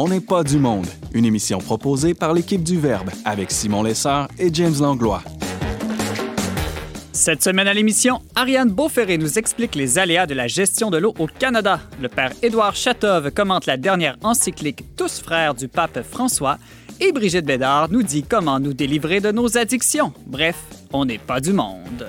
On n'est pas du monde, une émission proposée par l'équipe du Verbe avec Simon Lessard et James Langlois. Cette semaine à l'émission, Ariane Beauferré nous explique les aléas de la gestion de l'eau au Canada. Le père Édouard Chatov commente la dernière encyclique Tous frères du pape François. Et Brigitte Bédard nous dit comment nous délivrer de nos addictions. Bref, on n'est pas du monde.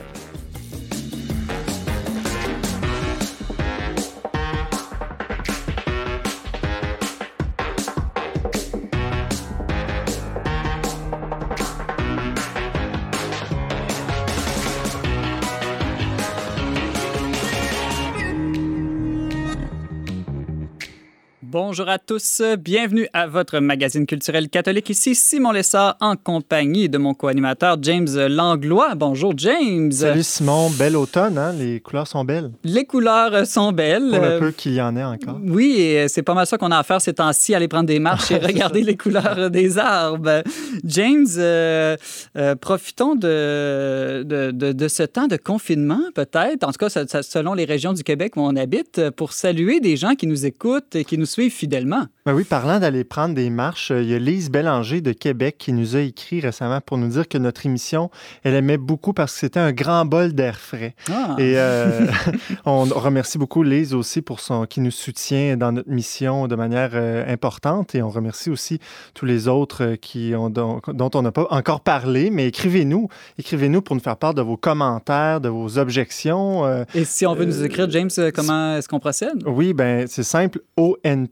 Bonjour à tous, bienvenue à votre magazine culturel catholique. Ici Simon Lessard en compagnie de mon co-animateur James Langlois. Bonjour James. Salut Simon, bel automne, hein? les couleurs sont belles. Les couleurs sont belles. Pour le peu qu'il y en ait encore. Oui, et c'est pas mal ça qu'on a à faire ces temps-ci, aller prendre des marches et regarder les couleurs des arbres. James, euh, euh, profitons de, de, de, ce temps de confinement peut-être, en tout cas selon les régions du Québec où on habite, pour saluer des gens qui nous écoutent et qui nous suivent fidèlement. Ben oui, parlant d'aller prendre des marches, il y a Lise Bélanger de Québec qui nous a écrit récemment pour nous dire que notre émission, elle aimait beaucoup parce que c'était un grand bol d'air frais. Ah. Et euh, on remercie beaucoup Lise aussi pour son qui nous soutient dans notre mission de manière euh, importante et on remercie aussi tous les autres euh, qui ont, dont, on n'a pas encore parlé, mais écrivez-nous, écrivez-nous pour nous faire part de vos commentaires, de vos objections. et si on veut nous écrire, James, comment est-ce qu'on procède? Oui, ben c'est simple, ON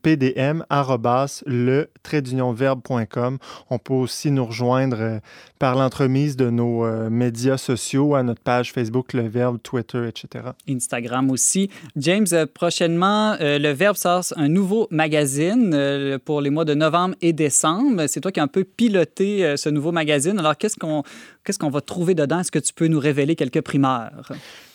On peut aussi nous rejoindre euh, par l'entremise de nos euh, médias sociaux à notre page Facebook Le Verbe, Twitter, etc. Instagram aussi. James, euh, prochainement, Le Verbe sort un nouveau magazine pour les mois de novembre et décembre. C'est toi qui as un peu piloté ce nouveau magazine. Alors, qu'est-ce qu'on qu'est-ce qu'on va trouver dedans? Est-ce que tu peux nous révéler quelques primeurs?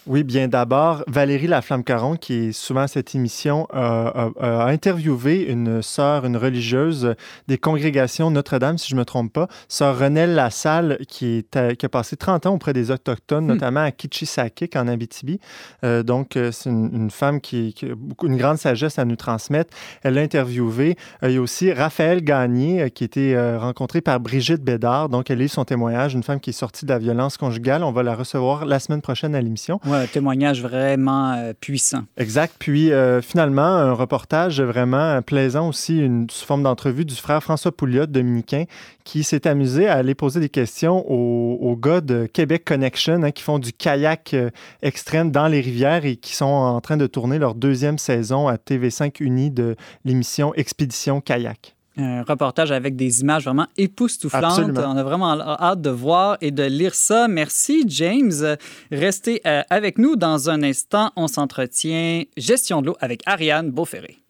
Oui, bien d'abord, Valérie Laflamme-Caron, qui est souvent à cette émission, a interviewé une sœur, une religieuse des congrégations Notre-Dame, si je ne me trompe pas, sœur Renelle Lassalle, qui, est, qui a passé 30 ans auprès des Autochtones, hmm. notamment à Kitchisakik, en Abitibi. Euh, donc, euh, c'est une, femme qui, a beaucoup, une grande sagesse à nous transmettre. Elle l'a interviewé. Euh, il y a aussi Raphaël Gagné, qui a été rencontré par Brigitte Bédard. Donc, elle lit son témoignage, une femme qui est sortie de la violence conjugale. On va la recevoir la semaine prochaine à l'émission un témoignage vraiment euh, puissant. Exact. Puis euh, finalement, un reportage vraiment plaisant aussi, une sous forme d'entrevue du frère François Pouliot, dominicain, qui s'est amusé à aller poser des questions aux, gars de Québec Connection, hein, qui font du kayak euh, extrême dans les rivières et qui sont en train de tourner leur deuxième saison à TV5 Uni de l'émission Expédition Kayak un reportage avec des images vraiment époustouflantes. On a vraiment hâte de voir et de lire ça. Merci, James. Restez euh, avec nous dans un instant. On s'entretient gestion de l'eau avec Ariane Beauferré.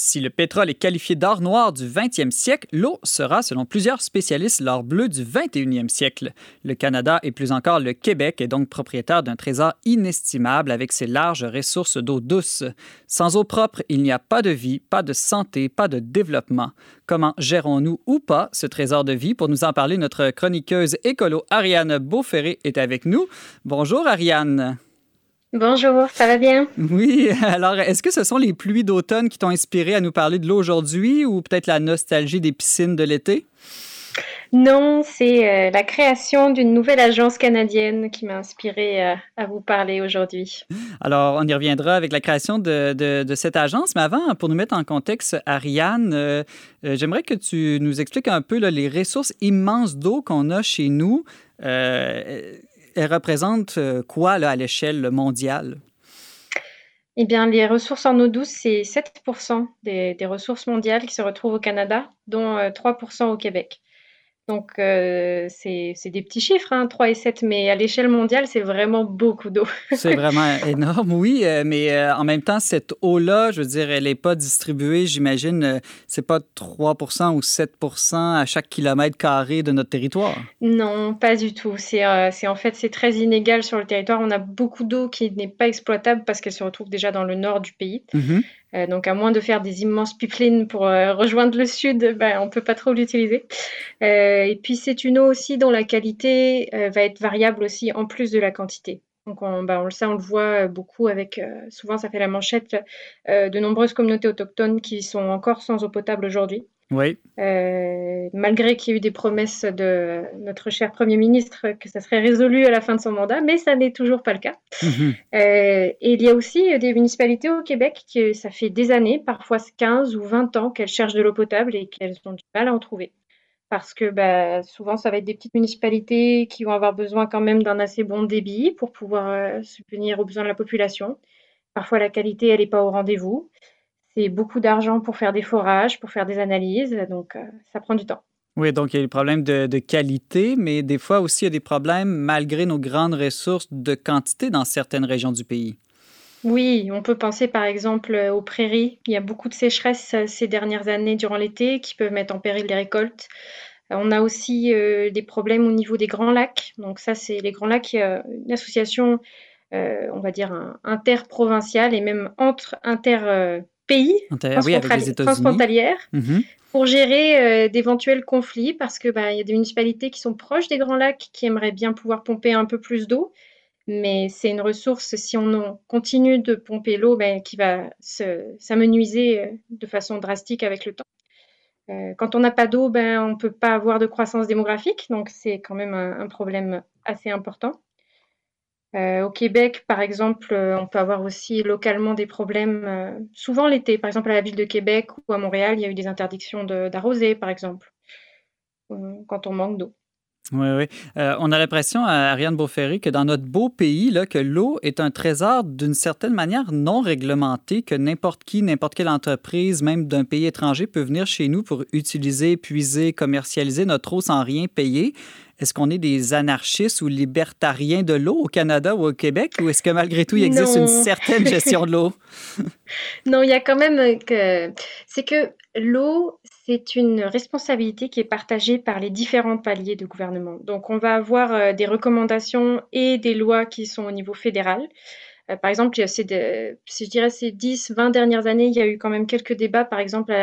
Si le pétrole est qualifié d'or noir du 20e siècle, l'eau sera, selon plusieurs spécialistes, l'or bleu du 21e siècle. Le Canada et plus encore le Québec est donc propriétaire d'un trésor inestimable avec ses larges ressources d'eau douce. Sans eau propre, il n'y a pas de vie, pas de santé, pas de développement. Comment gérons-nous ou pas ce trésor de vie? Pour nous en parler, notre chroniqueuse écolo Ariane Beauferré est avec nous. Bonjour Ariane. Bonjour, ça va bien? Oui, alors est-ce que ce sont les pluies d'automne qui t'ont inspiré à nous parler de l'eau aujourd'hui ou peut-être la nostalgie des piscines de l'été? Non, c'est euh, la création d'une nouvelle agence canadienne qui m'a inspiré euh, à vous parler aujourd'hui. Alors, on y reviendra avec la création de, cette agence, mais avant, pour nous mettre en contexte, Ariane, euh, j'aimerais que tu nous expliques un peu les ressources immenses d'eau qu'on a chez nous elle représente euh, quoi à l'échelle mondiale? Eh bien, les ressources en eau douce, c'est 7 des, des, ressources mondiales qui se retrouvent au Canada, dont 3% euh, au Québec. Donc, euh, c'est des petits chiffres, hein, 3 et 7, mais à l'échelle mondiale, c'est vraiment beaucoup d'eau. c'est vraiment énorme, oui, euh, mais euh, en même temps, cette eau-là, je veux dire, elle n'est pas distribuée, j'imagine, c'est pas 3 ou 7 à chaque kilomètre carré de notre territoire. Non, pas du tout. C'est en fait, c'est très inégal sur le territoire. On a beaucoup d'eau qui n'est pas exploitable parce qu'elle se retrouve déjà dans le nord du pays. Mm-hmm. Euh, donc, à moins de faire des immenses pipelines pour euh, rejoindre le sud, ben, on ne peut pas trop l'utiliser. Euh, et puis, c'est une eau aussi dont la qualité va être variable aussi en plus de la quantité. Donc, on, ben, on, sait, on le voit beaucoup avec, souvent ça fait la manchette, de nombreuses communautés autochtones qui sont encore sans eau potable aujourd'hui. Oui. Euh, malgré qu'il y ait eu des promesses de notre cher Premier ministre que ça serait résolu à la fin de son mandat, mais ça n'est toujours pas le cas. Mhm. Euh, et il y a aussi des municipalités au Québec qui, ça fait des années, parfois 15 ou 20 ans, qu'elles cherchent de l'eau potable et qu'elles ont du mal à en trouver. Parce que bah, souvent, ça va être des petites municipalités qui vont avoir besoin quand même d'un assez bon débit pour pouvoir euh, subvenir aux besoins de la population. Parfois, la qualité, elle n'est pas au rendez-vous c'est beaucoup d'argent pour faire des forages, pour faire des analyses, donc euh, ça prend du temps. Oui, donc il y a des problèmes de, qualité, mais des fois aussi il y a des problèmes malgré nos grandes ressources de quantité dans certaines régions du pays. Oui, on peut penser par exemple aux prairies. Il y a beaucoup de sécheresse euh, ces dernières années durant l'été qui peuvent mettre en péril les récoltes. Euh, on a aussi des problèmes au niveau des grands lacs. Donc ça, c'est les grands lacs, une association, on va dire, interprovinciale et même entre inter pays transfrontalières mhm. pour gérer euh, d'éventuels conflits parce que bah, y a des municipalités qui sont proches des grands lacs qui aimeraient bien pouvoir pomper un peu plus d'eau. Mais c'est une ressource, si on continue de pomper l'eau, ben, qui va s'amenuiser euh, de façon drastique avec le temps. Euh, quand on n'a pas d'eau, ben, on ne peut pas avoir de croissance démographique, donc c'est quand même un problème assez important. Euh, au Québec, par exemple, euh, on peut avoir aussi localement des problèmes, euh, souvent l'été. Par exemple, à la ville de Québec ou à Montréal, il y a eu des interdictions d'arroser, par exemple, quand on manque d'eau. Oui, oui. on a l'impression, Ariane Beauferry, que dans notre beau pays, là, que l'eau est un trésor d'une certaine manière non réglementé, que n'importe qui, n'importe quelle entreprise, même d'un pays étranger, peut venir chez nous pour utiliser, puiser, commercialiser notre eau sans rien payer. Est-ce qu'on est des anarchistes ou libertariens de l'eau au Canada ou au Québec ou est-ce que malgré tout, il existe une certaine gestion de l'eau? non, il y a quand même que... C'est que l'eau, c'est une responsabilité qui est partagée par les différents paliers de gouvernement. Donc, on va avoir euh, des recommandations et des lois qui sont au niveau fédéral. Euh, par exemple, si je dirais ces 10, 20 dernières années, il y a eu quand même quelques débats, par exemple,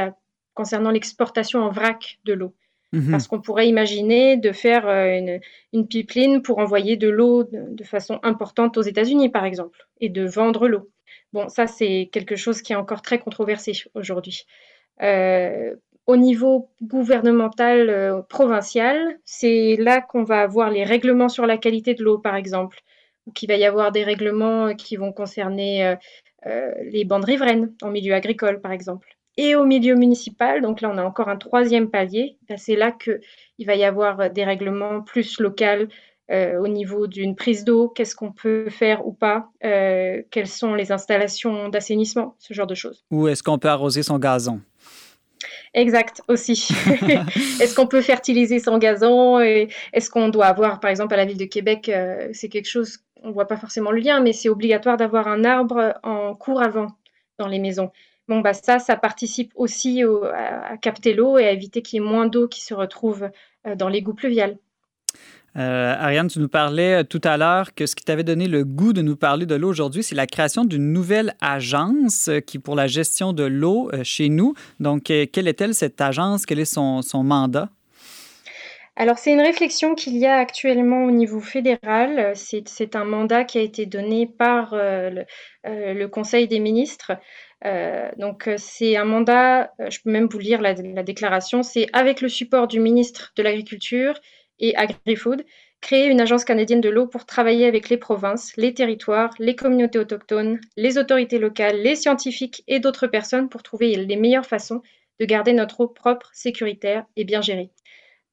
concernant l'exportation en vrac de l'eau. Mhm. Parce qu'on pourrait imaginer de faire euh, une, pipeline pour envoyer de l'eau de, façon importante aux États-Unis, par exemple, et de vendre l'eau. Bon, ça, c'est quelque chose qui est encore très controversé aujourd'hui. Euh, au niveau gouvernemental euh, provincial, c'est là qu'on va avoir les règlements sur la qualité de l'eau, par exemple, ou qu'il va y avoir des règlements qui vont concerner les bandes riveraines en milieu agricole, par exemple et au milieu municipal. Donc là, on a encore un troisième palier. C'est là qu'il va y avoir des règlements plus locaux euh, au niveau d'une prise d'eau, qu'est-ce qu'on peut faire ou pas, euh, quelles sont les installations d'assainissement, ce genre de choses. Ou est-ce qu'on peut arroser son gazon? Exact, aussi. est-ce qu'on peut fertiliser son gazon Est-ce qu'on doit avoir, par exemple, à la ville de Québec, euh, c'est quelque chose, on ne voit pas forcément le lien, mais c'est obligatoire d'avoir un arbre en cours avant dans les maisons. Bon, bah ça, ça participe aussi à, capter l'eau et à éviter qu'il y ait moins d'eau qui se retrouve euh, dans l'égout pluvial. Euh, Ariane, tu nous parlais euh, tout à l'heure que ce qui t'avait donné le goût de nous parler de l'eau aujourd'hui, c'est la création d'une nouvelle agence qui pour la gestion de l'eau chez nous. Donc, quelle est-elle cette agence? Quel est son, mandat? Alors, c'est une réflexion qu'il y a actuellement au niveau fédéral. C'est un mandat qui a été donné par le, Conseil des ministres euh, donc euh, c'est un mandat, euh, je peux même vous lire la, déclaration, c'est avec le support du ministre de l'Agriculture et AgriFood, créer une agence canadienne de l'eau pour travailler avec les provinces, les territoires, les communautés autochtones, les autorités locales, les scientifiques et d'autres personnes pour trouver les meilleures façons de garder notre eau propre, sécuritaire et bien gérée.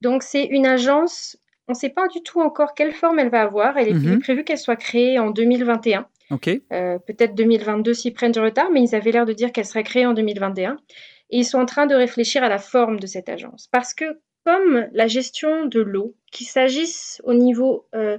Donc c'est une agence, on ne sait pas du tout encore quelle forme elle va avoir, elle est, mhm. prévu qu'elle soit créée en 2021. Euh, peut-être 2022 s'ils prennent du retard, mais ils avaient l'air de dire qu'elle serait créée en 2021. Et ils sont en train de réfléchir à la forme de cette agence. Parce que comme la gestion de l'eau, qu'il s'agisse au niveau euh,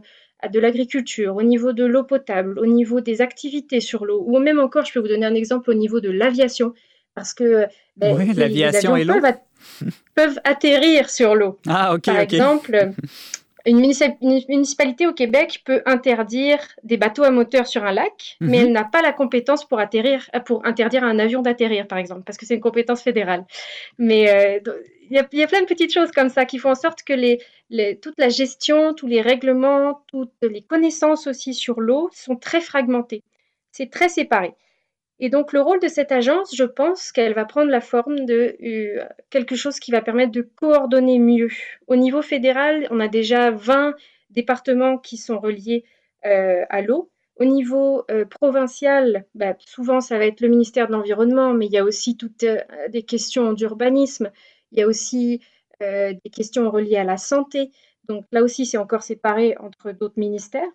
de l'agriculture, au niveau de l'eau potable, au niveau des activités sur l'eau, ou même encore, je peux vous donner un exemple au niveau de l'aviation, parce que ben, oui, l'aviation et l'eau peuvent, atterrir sur l'eau. Ah, ok. Par exemple, une, municipalité au Québec peut interdire des bateaux à moteur sur un lac, mais mhm. elle n'a pas la compétence pour, atterrir, pour interdire un avion d'atterrir, par exemple, parce que c'est une compétence fédérale. Mais euh, il y, a plein de petites choses comme ça qui font en sorte que toute la gestion, tous les règlements, toutes les connaissances aussi sur l'eau sont très fragmentées. C'est très séparé. Et donc le rôle de cette agence, je pense qu'elle va prendre la forme de euh, quelque chose qui va permettre de coordonner mieux. Au niveau fédéral, on a déjà 20 départements qui sont reliés euh, à l'eau. Au niveau euh, provincial, bah, souvent ça va être le ministère de l'Environnement, mais il y a aussi toutes des questions d'urbanisme, il y a aussi des questions reliées à la santé. Donc là aussi, c'est encore séparé entre d'autres ministères.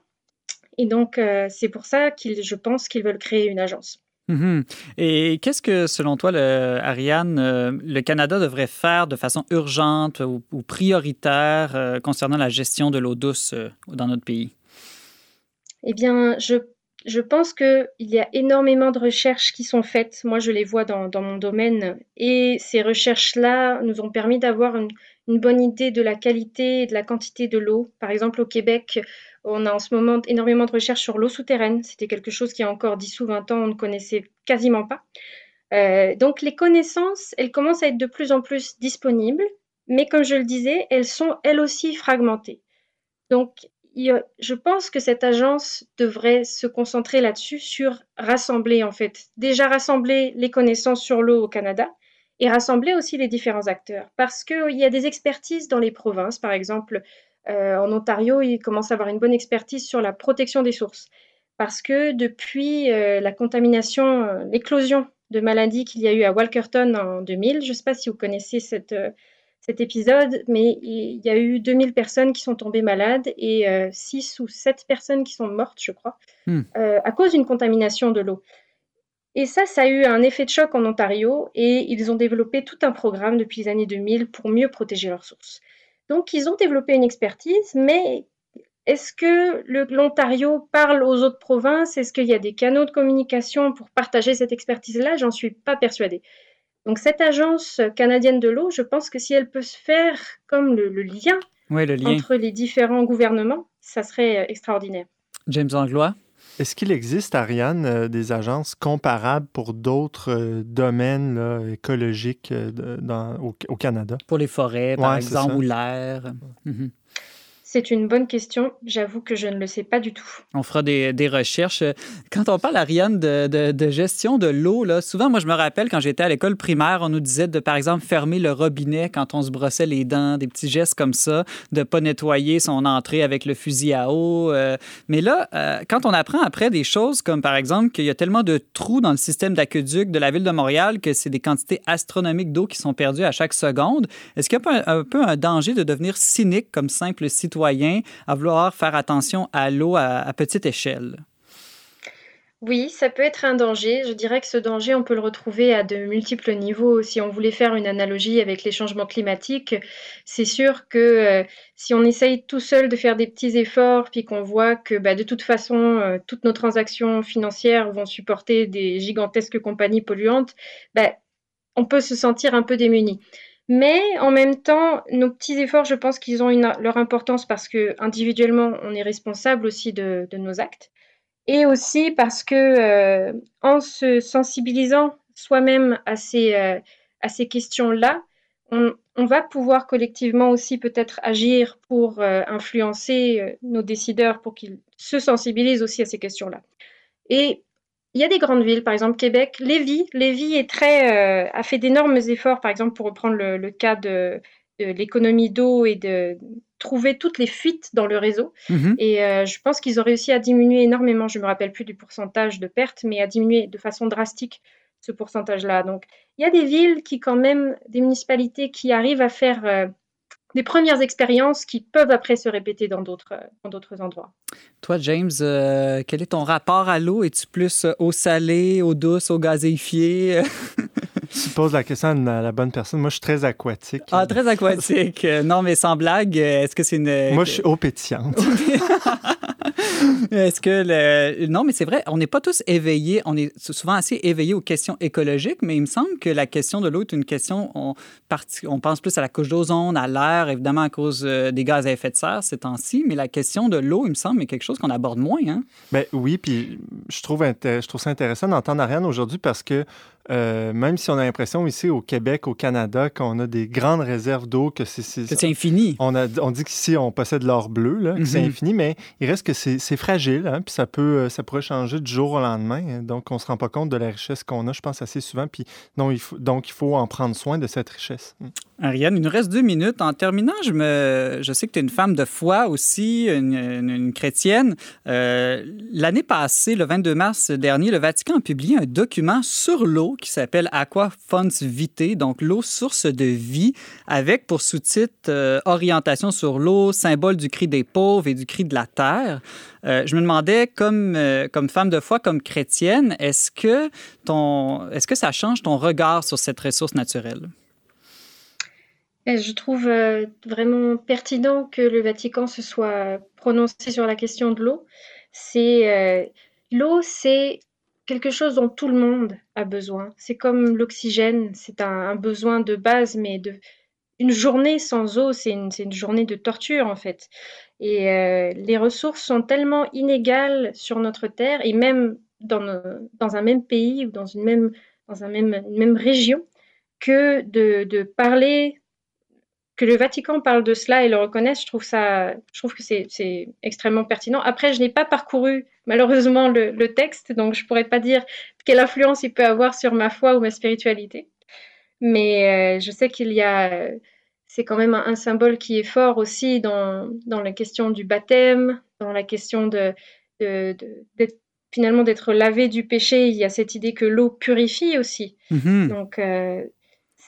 Et donc, c'est pour ça qu'ils, je pense qu'ils veulent créer une agence. Mhm. Et qu'est-ce que, selon toi, Ariane, euh, le Canada devrait faire de façon urgente ou, prioritaire euh, concernant la gestion de l'eau douce euh, dans notre pays? Eh bien, je, je pense qu'il y a énormément de recherches qui sont faites. Moi, je les vois dans, mon domaine. Et ces recherches-là nous ont permis d'avoir une, bonne idée de la qualité et de la quantité de l'eau. Par exemple, au Québec, on a en ce moment énormément de recherches sur l'eau souterraine. C'était quelque chose qui, a encore 10 ou 20 ans, on ne connaissait quasiment pas. Euh, donc les connaissances, elles commencent à être de plus en plus disponibles, mais comme je le disais, elles sont elles aussi fragmentées. Donc je pense que cette agence devrait se concentrer là-dessus, sur rassembler en fait, déjà rassembler les connaissances sur l'eau au Canada et rassembler aussi les différents acteurs. Parce qu'il y a des expertises dans les provinces, par exemple, euh, en Ontario, ils commencent à avoir une bonne expertise sur la protection des sources. Parce que depuis euh, la contamination, euh, l'éclosion de maladies qu'il y a eu à Walkerton en 2000, je ne sais pas si vous connaissez cet épisode, mais il y a eu 2000 personnes qui sont tombées malades et 6 ou 7 personnes qui sont mortes, je crois, hmm. à cause d'une contamination de l'eau. Et ça, ça a eu un effet de choc en Ontario et ils ont développé tout un programme depuis les années 2000 pour mieux protéger leurs sources. Donc, ils ont développé une expertise, mais est-ce que l'Ontario parle aux autres provinces? Est-ce qu'il y a des canaux de communication pour partager cette expertise-là? J'en suis pas persuadée. Donc, cette agence canadienne de l'eau, je pense que si elle peut se faire comme le, lien, entre les différents gouvernements, ça serait euh, extraordinaire. James Anglois est-ce qu'il existe, Ariane, euh, des agences comparables pour d'autres euh, domaines écologiques euh, au, Canada? Pour les forêts, par exemple, ou l'air. Mhm. C'est une bonne question. J'avoue que je ne le sais pas du tout. On fera des, recherches. Quand on parle, Ariane, de, de, gestion de l'eau, souvent, moi, je me rappelle quand j'étais à l'école primaire, on nous disait de, par exemple, fermer le robinet quand on se brossait les dents, des petits gestes comme ça, de ne pas nettoyer son entrée avec le fusil à eau. Euh. mais là, euh, quand on apprend après des choses comme, par exemple, qu'il y a tellement de trous dans le système d'aqueduc de la ville de Montréal que c'est des quantités astronomiques d'eau qui sont perdues à chaque seconde, est-ce qu'il y a un peu un danger de devenir cynique comme simple citoyen? À vouloir faire attention à l'eau à, petite échelle? Oui, ça peut être un danger. Je dirais que ce danger, on peut le retrouver à de multiples niveaux. Si on voulait faire une analogie avec les changements climatiques, c'est sûr que euh, si on essaye tout seul de faire des petits efforts, puis qu'on voit que bah, de toute façon, euh, toutes nos transactions financières vont supporter des gigantesques compagnies polluantes, bah, on peut se sentir un peu démuni. Mais en même temps, nos petits efforts, je pense qu'ils ont leur importance parce que individuellement, on est responsable aussi de, nos actes. Et aussi parce que euh, en se sensibilisant soi-même à ces, euh, ces questions-là, on, va pouvoir collectivement aussi peut-être agir pour euh, influencer nos décideurs pour qu'ils se sensibilisent aussi à ces questions-là. Et il y a des grandes villes, par exemple Québec, Lévis. Lévis est très, euh, a fait d'énormes efforts, par exemple, pour reprendre le, cas de, l'économie d'eau et de trouver toutes les fuites dans le réseau. Mhm. Et euh, je pense qu'ils ont réussi à diminuer énormément, je ne me rappelle plus du pourcentage de pertes, mais à diminuer de façon drastique ce pourcentage-là. Donc, il y a des villes qui, quand même, des municipalités qui arrivent à faire euh, des premières expériences qui peuvent après se répéter dans d'autres, endroits. Toi, James, euh, quel est ton rapport à l'eau? Es-tu plus eau salée, eau douce, eau gazéifiée? tu poses la question à la bonne personne. Moi, je suis très aquatique. Ah, très aquatique. non, mais sans blague, est-ce que c'est une... Moi, je suis eau pétillante. Est-ce que le... Non, mais c'est vrai, on n'est pas tous éveillés. On est souvent assez éveillés aux questions écologiques, mais il me semble que la question de l'eau est une question. On, on pense plus à la couche d'ozone, à l'air, évidemment à cause euh, des gaz à effet de serre ces temps-ci, mais la question de l'eau, il me semble, est quelque chose qu'on aborde moins. Hein? Ben oui, puis je trouve, je trouve ça intéressant d'entendre Ariane aujourd'hui parce que euh, même si on a l'impression ici au Québec, au Canada, qu'on a des grandes réserves d'eau, que c'est infini. On, a, on dit qu'ici, on possède l'or bleu, là, que c'est mhm. infini, mais il reste que c'est fragile, hein, puis ça, peut, euh, ça pourrait changer du jour au lendemain. Hein. donc, on ne se rend pas compte de la richesse qu'on a, je pense, assez souvent. Puis, donc il, faut, donc, il faut en prendre soin de cette richesse. Mm. Ariane, il nous reste deux minutes. En terminant, je, me, je sais que tu es une femme de foi aussi, une, chrétienne. Euh, l'année passée, le 22 mars dernier, le Vatican a publié un document sur l'eau qui s'appelle Aqua Fons Vitae, donc l'eau source de vie, avec pour sous-titre euh, Orientation sur l'eau, symbole du cri des pauvres et du cri de la terre. Euh, je me demandais, comme, euh, comme femme de foi, comme chrétienne, est-ce que, ton, est-ce que ça change ton regard sur cette ressource naturelle? Eh, je trouve vraiment pertinent que le Vatican se soit prononcé sur la question de l'eau. C'est l'eau, c'est quelque chose dont tout le monde a besoin. C'est comme l'oxygène, c'est un, besoin de base, mais de, une journée sans eau, c'est une, journée de torture en fait. Et euh, les ressources sont tellement inégales sur notre terre, et même dans, un même pays ou dans une même, région, que de parler que le Vatican parle de cela et le reconnaisse, je trouve, ça, je trouve que c'est extrêmement pertinent. Après, je n'ai pas parcouru malheureusement le, texte, donc je ne pourrais pas dire quelle influence il peut avoir sur ma foi ou ma spiritualité. Mais euh, je sais qu'il y a, c'est quand même un, symbole qui est fort aussi dans, dans la question du baptême, dans la question de, de, finalement d'être lavé du péché. Il y a cette idée que l'eau purifie aussi. Mm-hmm. Donc, euh,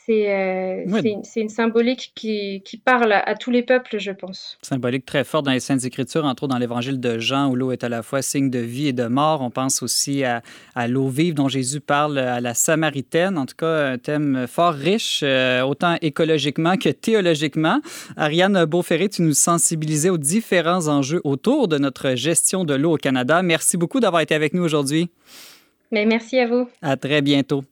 euh, c'est une, symbolique qui, parle à, tous les peuples, je pense. Symbolique très forte dans les Saintes Écritures, entre autres dans l'Évangile de Jean, où l'eau est à la fois signe de vie et de mort. On pense aussi à, l'eau vive dont Jésus parle à la Samaritaine. En tout cas, un thème fort riche, euh, autant écologiquement que théologiquement. Ariane Beauferré, tu nous sensibilisais aux différents enjeux autour de notre gestion de l'eau au Canada. Merci beaucoup d'avoir été avec nous aujourd'hui. Mais merci à vous. À très bientôt.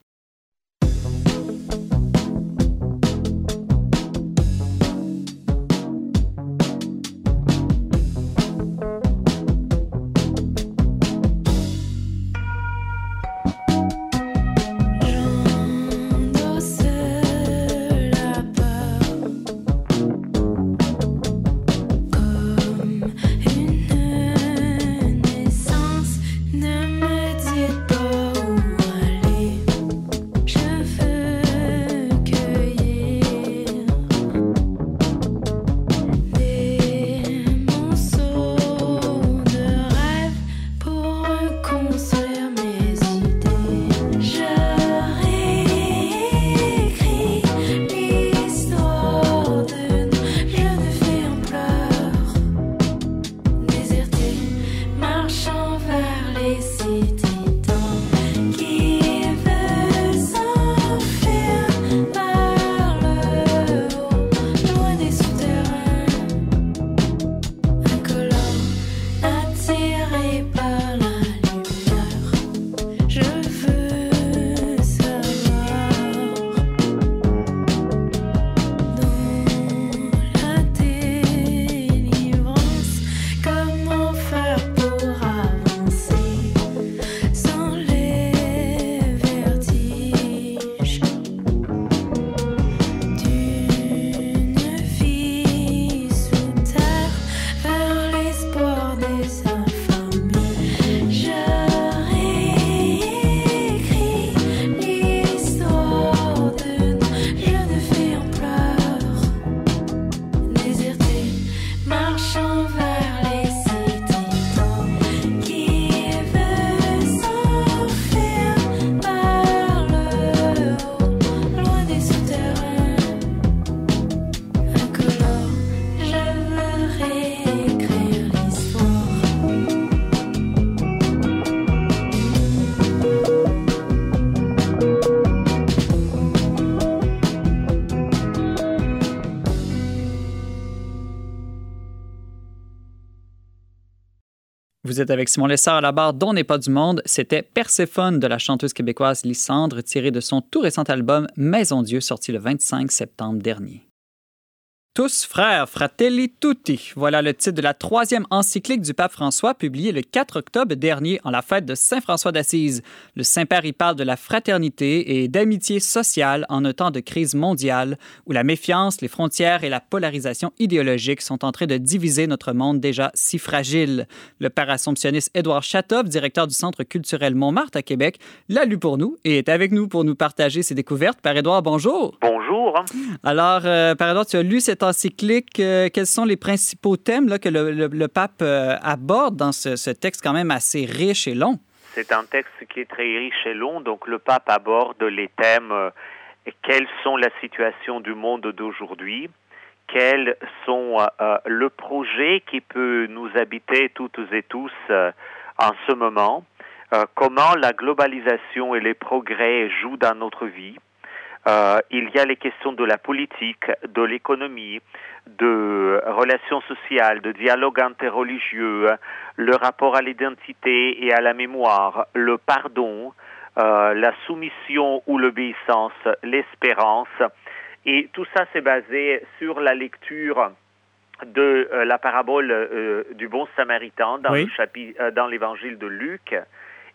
Vous êtes avec Simon Lessard à la barre dont n'est pas du monde. C'était Perséphone de la chanteuse québécoise Lysandre, tiré de son tout récent album Maison Dieu, sorti le 25 septembre dernier. Tous frères, fratelli tutti. Voilà le titre de la troisième encyclique du pape François, publiée le 4 octobre dernier en la fête de Saint François d'Assise. Le Saint-Père y parle de la fraternité et d'amitié sociale en un temps de crise mondiale où la méfiance, les frontières et la polarisation idéologique sont en train de diviser notre monde déjà si fragile. Le père assomptionniste Édouard Chatov, directeur du Centre culturel Montmartre à Québec, l'a lu pour nous et est avec nous pour nous partager ses découvertes. Père Édouard, bonjour. Bonjour. Alors, euh, Édouard, tu as lu cette encyclique. Euh, quels sont les principaux thèmes là, que le, pape euh, aborde dans ce, texte quand même assez riche et long? C'est un texte qui est très riche et long. Donc, le pape aborde les thèmes euh, quelles sont la situation du monde d'aujourd'hui, quels sont le projet qui peut nous habiter toutes et tous en ce moment, comment la globalisation et les progrès jouent dans notre vie, euh, il y a les questions de la politique, de l'économie, de relations sociales, de dialogue interreligieux, le rapport à l'identité et à la mémoire, le pardon, euh, la soumission ou l'obéissance, l'espérance. Et tout ça, c'est basé sur la lecture de euh, la parabole euh, du bon samaritain dans, dans l'évangile de Luc.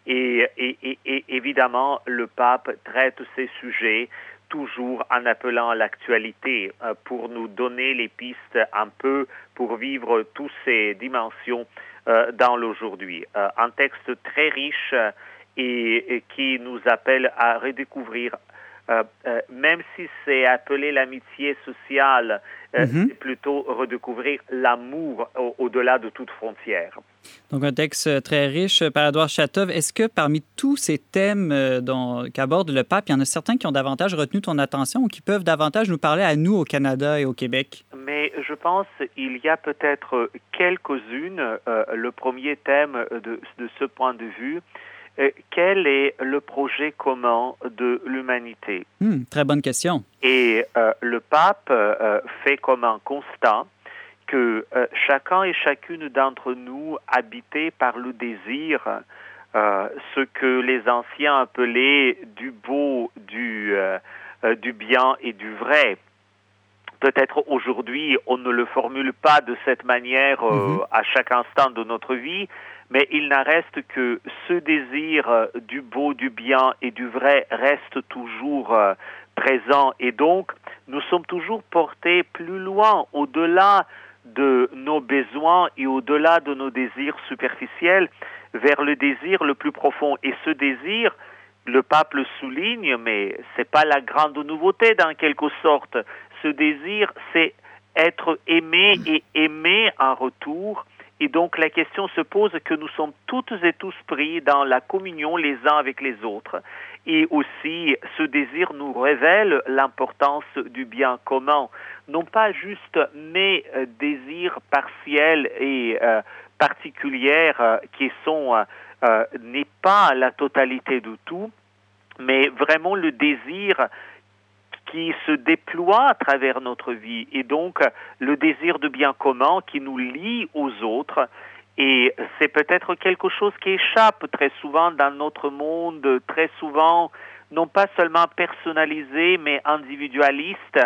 Et, et, et, évidemment, le pape traite ces sujets toujours en appelant à l'actualité euh, pour nous donner les pistes un peu pour vivre toutes ces dimensions euh, dans l'aujourd'hui. Euh, un texte très riche et, qui nous appelle à redécouvrir même si c'est appelé l'amitié sociale, mhm. c'est plutôt redécouvrir l'amour au-delà de toute frontière. Donc, un texte très riche par Edouard Chatov. Est-ce que parmi tous ces thèmes euh, qu'aborde le pape, il y en a certains qui ont davantage retenu ton attention ou qui peuvent davantage nous parler à nous au Canada et au Québec? Mais je pense qu'il y a peut-être quelques-unes. Euh, le premier thème de, ce point de vue, euh, quel est le projet commun de l'humanité? Hmm, très bonne question. Et le pape fait comme un constat que euh, chacun et chacune d'entre nous habités par le désir, euh, ce que les anciens appelaient du beau, du, euh, du bien et du vrai. Peut-être aujourd'hui, on ne le formule pas de cette manière mhm. à chaque instant de notre vie, mais il n'en reste que ce désir du beau, du bien et du vrai reste toujours présent. Et donc, nous sommes toujours portés plus loin, au-delà de nos besoins et au-delà de nos désirs superficiels vers le désir le plus profond. Et ce désir, le pape le souligne, mais c'est pas la grande nouveauté dans quelque sorte. Ce désir, c'est être aimé et aimer en retour. Et donc la question se pose que nous sommes toutes et tous pris dans la communion les uns avec les autres. Et aussi, ce désir nous révèle l'importance du bien commun. Non pas juste mes euh, désirs partiels et euh, particuliers euh, qui sont n'est pas la totalité de tout, mais vraiment le désir qui se déploie à travers notre vie. Et donc le désir de bien commun qui nous lie aux autres et c'est peut-être quelque chose qui échappe très souvent dans notre monde, très souvent non pas seulement personnalisé mais individualiste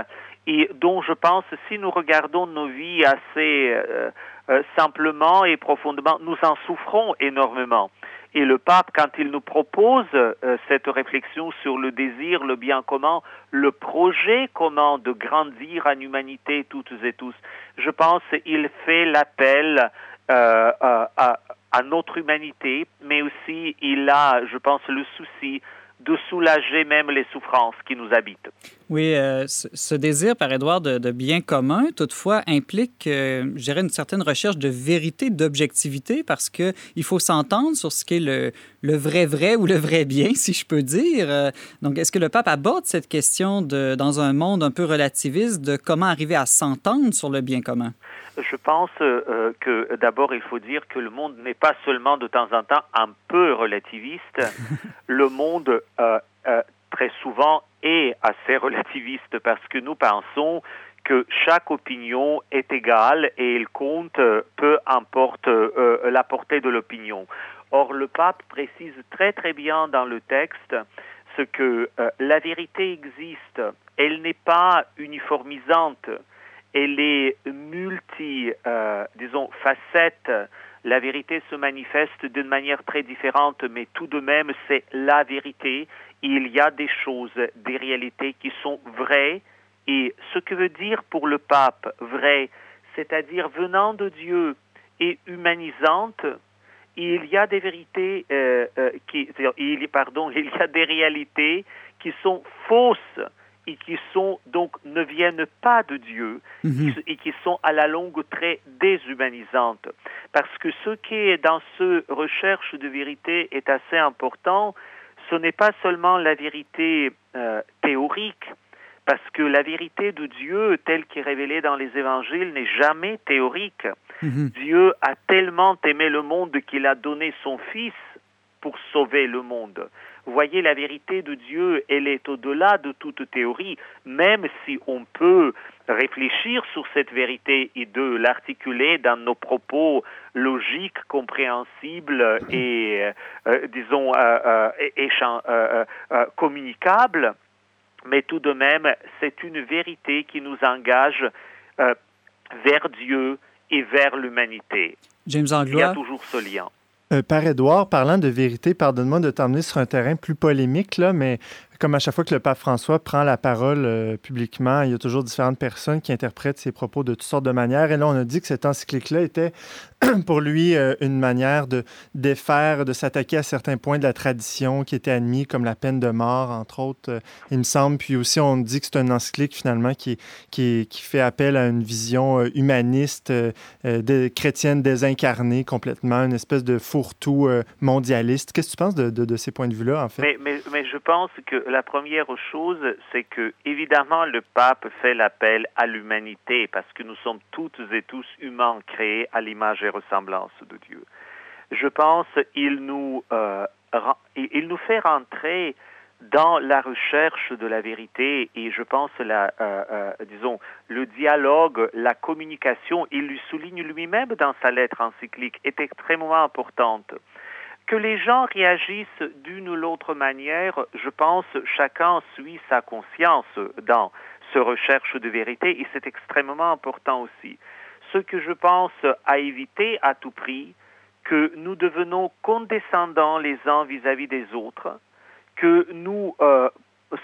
et dont je pense, si nous regardons nos vies assez euh, euh, simplement et profondément, nous en souffrons énormément. Et le pape, quand il nous propose euh, cette réflexion sur le désir, le bien commun, le projet commun de grandir en humanité toutes et tous, je pense qu'il fait l'appel à, à notre humanité, mais aussi il a, je pense, le souci de soulager même les souffrances qui nous habitent. Oui, euh, ce désir, par Edouard, de, bien commun, toutefois, implique, euh, je dirais, une certaine recherche de vérité, d'objectivité, parce qu'il faut s'entendre sur ce qu'est le, le, vrai vrai ou le vrai bien, si je peux dire. Euh, donc, est-ce que le pape aborde cette question de, dans un monde un peu relativiste de comment arriver à s'entendre sur le bien commun? Je pense euh, que d'abord, il faut dire que le monde n'est pas seulement de temps en temps un peu relativiste. le monde, euh, euh, très souvent, est assez relativiste parce que nous pensons que chaque opinion est égale et il compte peu importe la portée de l'opinion. Or, le pape précise très très bien dans le texte ce que la vérité existe, elle n'est pas uniformisante, elle est multi, disons, facette la vérité se manifeste d'une manière très différente, mais tout de même, c'est la vérité. Il y a des choses, des réalités qui sont vraies. Et ce que veut dire pour le pape vrai, c'est-à-dire venant de Dieu et humanisante, il y a des vérités euh, euh, qui, il, pardon, il y a des réalités qui sont fausses et qui sont donc ne viennent pas de Dieu mhm. et qui sont à la longue très déshumanisantes. Parce que ce qui est dans ce recherche de vérité est assez important. Ce n'est pas seulement la vérité euh, théorique, parce que la vérité de Dieu telle qu'elle est révélée dans les évangiles n'est jamais théorique. Mhm. Dieu a tellement aimé le monde qu'il a donné son Fils pour sauver le monde. Vous voyez, la vérité de Dieu, elle est au-delà de toute théorie, même si on peut réfléchir sur cette vérité et de l'articuler dans nos propos logiques, compréhensibles et, euh, euh, disons, euh, communicables. Mais tout de même, c'est une vérité qui nous engage vers Dieu et vers l'humanité. James Il y a toujours ce lien. Euh, Père Édouard, parlant de vérité, pardonne-moi de t'emmener sur un terrain plus polémique, là, mais comme à chaque fois que le pape François prend la parole euh, publiquement, il y a toujours différentes personnes qui interprètent ses propos de toutes sortes de manières. Et là, on a dit que cette encyclique-là était pour lui euh, une manière de défaire, de s'attaquer à certains points de la tradition qui étaient admis, comme la peine de mort, entre autres, euh, il me semble. Puis aussi, on dit que c'est une encyclique finalement qui, fait appel à une vision humaniste, de, chrétienne désincarnée complètement, une espèce de fourre-tout mondialiste. Qu'est-ce que tu penses de, ces points de vue-là, en fait? Mais je pense que la première chose, c'est que évidemment le pape fait l'appel à l'humanité parce que nous sommes toutes et tous humains créés à l'image et ressemblance de Dieu. Je pense qu'il nous, euh, il nous fait rentrer dans la recherche de la vérité et je pense la, euh, euh, disons le dialogue, la communication, il lui souligne lui-même dans sa lettre encyclique est extrêmement importante. Que les gens réagissent d'une ou l'autre manière, je pense chacun suit sa conscience dans ce recherche de vérité et c'est extrêmement important aussi. Ce que je pense à éviter à tout prix, que nous devenons condescendants les uns vis-à-vis des autres, que nous euh,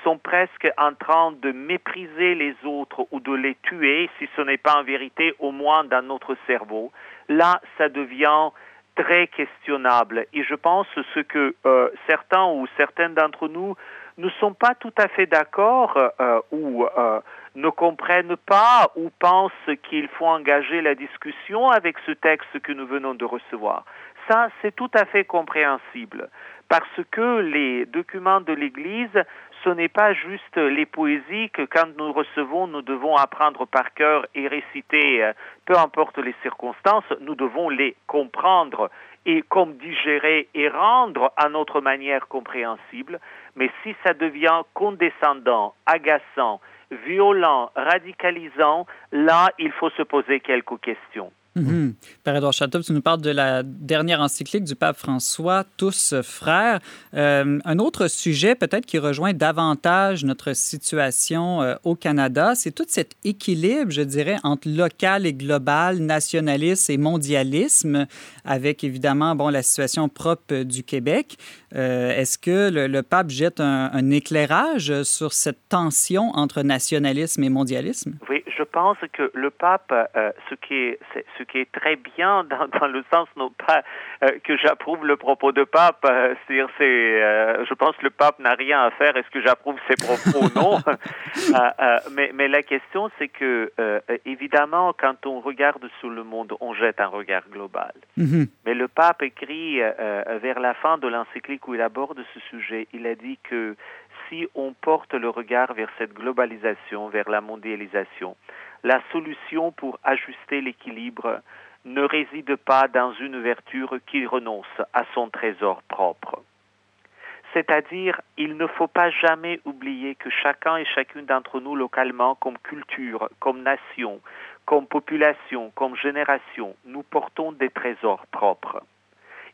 sommes presque en train de mépriser les autres ou de les tuer, si ce n'est pas en vérité, au moins dans notre cerveau. Là, ça devient très questionnable. Et je pense ce que euh, certains ou certaines d'entre nous ne sont pas tout à fait d'accord euh, ou euh, ne comprennent pas ou pensent qu'il faut engager la discussion avec ce texte que nous venons de recevoir. Ça, c'est tout à fait compréhensible parce que les documents de l'Église ce n'est pas juste les poésies que quand nous recevons, nous devons apprendre par cœur et réciter, peu importe les circonstances, nous devons les comprendre et comme digérer et rendre à notre manière compréhensible. Mais si ça devient condescendant, agaçant, violent, radicalisant, là, il faut se poser quelques questions. Mhm. Père Edouard Château, tu nous parles de la dernière encyclique du pape François, Tous frères. Euh, un autre sujet peut-être qui rejoint davantage notre situation euh, au Canada, c'est tout cet équilibre, je dirais, entre local et global, nationalisme et mondialisme, avec évidemment bon, la situation propre du Québec. Euh, est-ce que le, pape jette un, éclairage sur cette tension entre nationalisme et mondialisme? Oui, je pense que le pape, ce qui est, ce qui est très bien dans, le sens non pas euh, que j'approuve le propos de pape, euh, c'est, euh, je pense que le pape n'a rien à faire. Est-ce que j'approuve ses propos ou non? Mais, mais la question c'est que évidemment quand on regarde sur le monde, on jette un regard global. Mm-hmm. Mais le pape écrit vers la fin de l'encyclique où il aborde ce sujet, il a dit que si on porte le regard vers cette globalisation, vers la mondialisation, la solution pour ajuster l'équilibre ne réside pas dans une vertu qui renonce à son trésor propre. C'est-à-dire, il ne faut pas jamais oublier que chacun et chacune d'entre nous localement, comme culture, comme nation, comme population, comme génération, nous portons des trésors propres.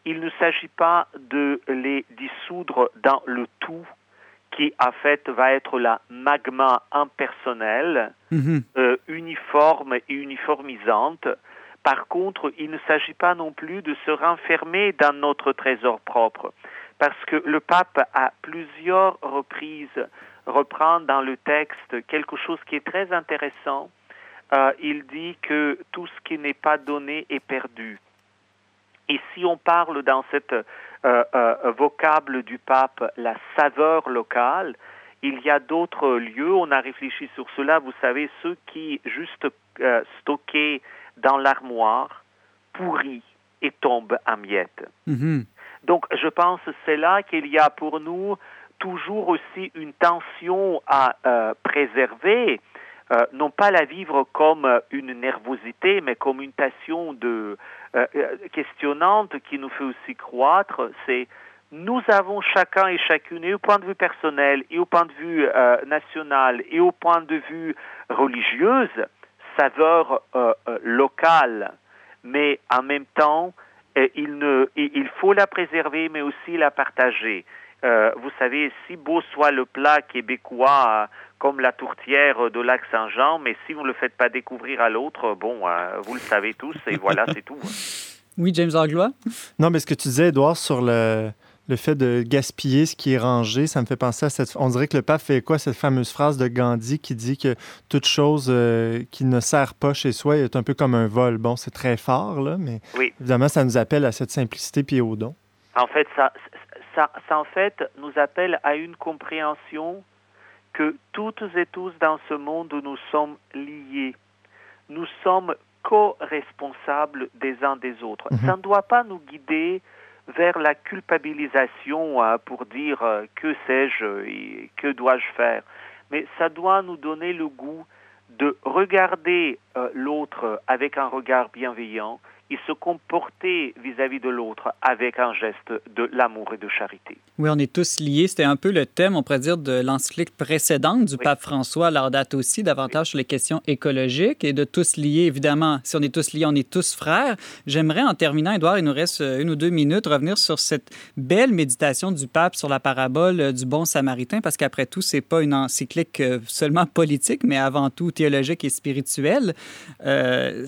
Il ne s'agit pas de les dissoudre dans le tout qui en fait va être la magma impersonnelle, Mhm. euh, uniforme et uniformisante. Par contre, il ne s'agit pas non plus de se renfermer dans notre trésor propre, parce que le pape, à plusieurs reprises, reprend dans le texte quelque chose qui est très intéressant. Euh, il dit que tout ce qui n'est pas donné est perdu. Et si on parle dans cette vocable du pape, la saveur locale, il y a d'autres lieux, on a réfléchi sur cela, vous savez, ceux qui, juste euh, stockés dans l'armoire, pourrissent et tombent en miettes. Mhm. Donc, je pense que c'est là qu'il y a pour nous toujours aussi une tension à euh, préserver, euh, non pas la vivre comme euh, une nervosité, mais comme une tension de, euh, euh, questionnante qui nous fait aussi croître. C'est nous avons chacun et chacune, et au point de vue personnel, et au point de vue euh, national, et au point de vue religieuse, saveur locale, mais en même temps, il faut la préserver, mais aussi la partager. Euh, vous savez, si beau soit le plat québécois, euh, comme la tourtière de lac Saint-Jean, mais si vous ne le faites pas découvrir à l'autre, bon, euh, vous le savez tous, et voilà, c'est tout. Oui, James Anglois? Non, mais ce que tu disais, Edouard, sur le, le fait de gaspiller ce qui est rangé, ça me fait penser à cette... On dirait que le pape fait quoi, cette fameuse phrase de Gandhi qui dit que toute chose euh, qui ne sert pas chez soi est un peu comme un vol. Bon, c'est très fort, là, mais Oui. évidemment, ça nous appelle à cette simplicité puis au don. En fait, ça, ça, ça en fait nous appelle à une compréhension que toutes et tous dans ce monde nous sommes liés. Nous sommes co-responsables des uns des autres. Mhm. Ça ne doit pas nous guider vers la culpabilisation euh, pour dire euh, que sais-je et que dois-je faire, mais ça doit nous donner le goût de regarder euh, l'autre avec un regard bienveillant et se comporter vis-à-vis de l'autre avec un geste de l'amour et de charité. Oui, on est tous liés. C'était un peu le thème, on pourrait dire, de l'encyclique précédente du Oui. pape François, Laudato aussi, davantage sur les questions écologiques et de tous liés. Évidemment, si on est tous liés, on est tous frères. J'aimerais, en terminant, Edouard, il nous reste euh, une ou deux minutes, revenir sur cette belle méditation du pape sur la parabole euh, du bon samaritain, parce qu'après tout, c'est pas une encyclique euh, seulement politique, mais avant tout théologique et spirituelle. Euh,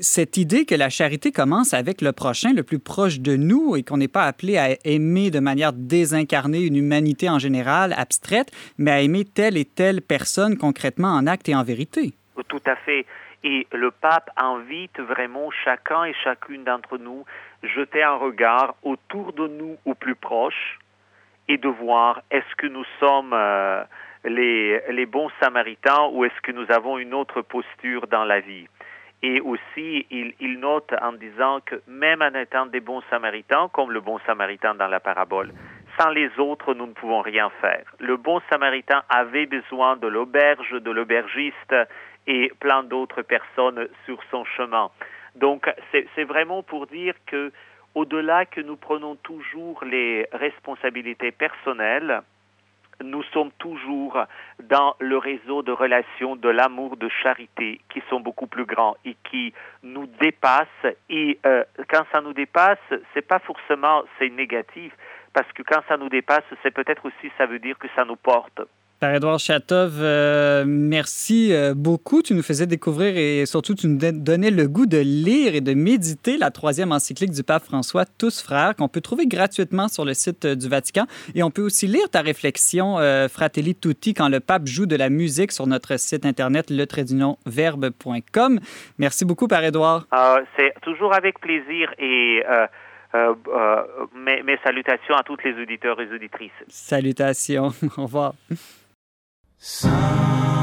cette idée que la charité commence avec le prochain, le plus proche de nous, et qu'on n'est pas appelé à aimer de manière désincarnée une humanité en général, abstraite, mais à aimer telle et telle personne concrètement en acte et en vérité. Tout à fait. Et le pape invite vraiment chacun et chacune d'entre nous jeter un regard autour de nous au plus proche et de voir est-ce que nous sommes euh, les, les bons samaritains ou est-ce que nous avons une autre posture dans la vie? Et aussi, il, il note en disant que même en étant des bons samaritains, comme le bon samaritain dans la parabole, sans les autres, nous ne pouvons rien faire. Le bon samaritain avait besoin de l'auberge, de l'aubergiste et plein d'autres personnes sur son chemin. Donc, c'est vraiment pour dire que, au-delà que nous prenons toujours les responsabilités personnelles, nous sommes toujours dans le réseau de relations de l'amour, de charité, qui sont beaucoup plus grands et qui nous dépassent. Et euh, quand ça nous dépasse, c'est pas forcément c'est négatif, parce que quand ça nous dépasse, c'est peut-être aussi ça veut dire que ça nous porte. Père Édouard Chatov, euh, merci euh, beaucoup. Tu nous faisais découvrir et surtout tu nous donnais le goût de lire et de méditer la troisième encyclique du pape François, Tous frères, qu'on peut trouver gratuitement sur le site euh, du Vatican. Et on peut aussi lire ta réflexion, euh, Fratelli Tutti, quand le pape joue de la musique sur notre site internet letradunionverbe.com. Merci beaucoup, Père Édouard. Euh, c'est toujours avec plaisir et euh, euh, euh, mes, mes salutations à toutes les auditeurs et auditrices. Salutations. Au revoir. Some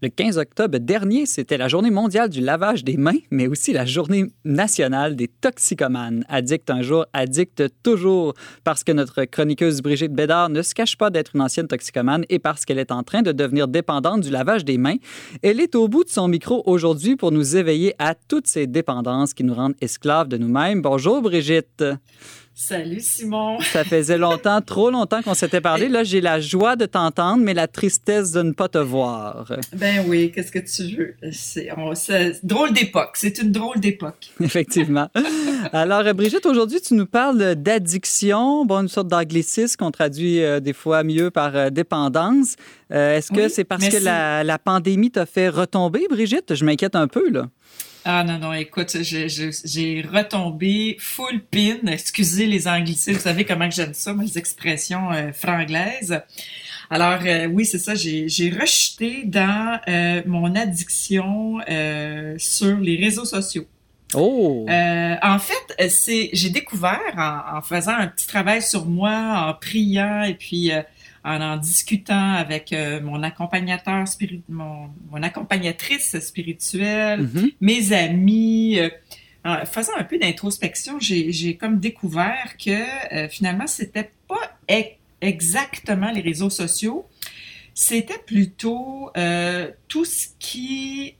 Le 15 octobre dernier, c'était la journée mondiale du lavage des mains, mais aussi la journée nationale des toxicomanes. Addict un jour, addict toujours, parce que notre chroniqueuse Brigitte Bédard ne se cache pas d'être une ancienne toxicomane et parce qu'elle est en train de devenir dépendante du lavage des mains. Elle est au bout de son micro aujourd'hui pour nous éveiller à toutes ces dépendances qui nous rendent esclaves de nous-mêmes. Bonjour Brigitte. Salut Simon. Ça faisait longtemps, trop longtemps qu'on s'était parlé. Là, j'ai la joie de t'entendre, mais la tristesse de ne pas te voir. Ben oui, qu'est-ce que tu veux? C'est drôle d'époque. C'est une drôle d'époque. Effectivement. Alors, euh, Brigitte, aujourd'hui, tu nous parles d'addiction, bon, une sorte d'anglicisme qu'on traduit euh, des fois mieux par euh, dépendance. Euh, Est-ce que Oui, c'est parce merci. que la, la pandémie t'a fait retomber, Brigitte? Je m'inquiète un peu, là. Ah non, non, écoute, j'ai- retombé full pin. Excusez les anglicismes, vous savez comment j'aime ça, moi, les expressions euh, franglaises. Alors euh, oui, c'est ça, j'ai rechuté dans euh, mon addiction sur les réseaux sociaux. Oh! Euh, en fait, c'est j'ai découvert en, en faisant un petit travail sur moi, en priant et puis euh, en en discutant avec euh, mon accompagnateur spirit, mon, mon accompagnatrice spirituelle, Mhm. mes amis. euh, en faisant un peu d'introspection, j'ai comme découvert que euh, finalement c'était pas e- exactement les réseaux sociaux, c'était plutôt euh, tout ce qui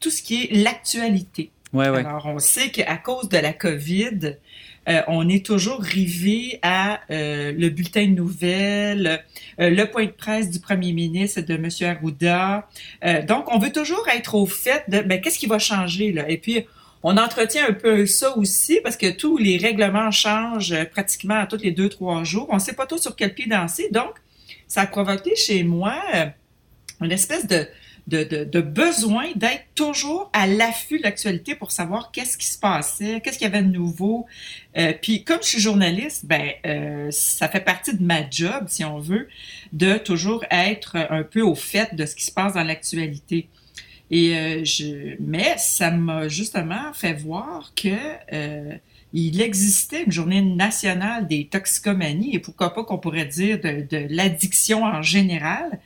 tout ce qui est l'actualité. Ouais, ouais. Alors, on sait qu'à cause de la COVID, euh, on est toujours rivé à euh, le bulletin de nouvelles, euh, le point de presse du premier ministre, de M. Arruda. Euh, donc, on veut toujours être au fait de ben, qu'est-ce qui va changer. Là? Et puis, on entretient un peu ça aussi parce que tous les règlements changent euh, pratiquement à tous les deux, trois jours. On ne sait pas trop sur quel pied danser. Donc, ça a provoqué chez moi une espèce de, de, de, de besoin d'être toujours à l'affût de l'actualité pour savoir qu'est-ce qui se passait, qu'est-ce qu'il y avait de nouveau. Euh, puis comme je suis journaliste, ben euh, ça fait partie de ma job, si on veut, de toujours être un peu au fait de ce qui se passe dans l'actualité. Et euh, je, mais ça m'a justement fait voir que euh, il existait une journée nationale des toxicomanies et pourquoi pas qu'on pourrait dire de, de l'addiction en général.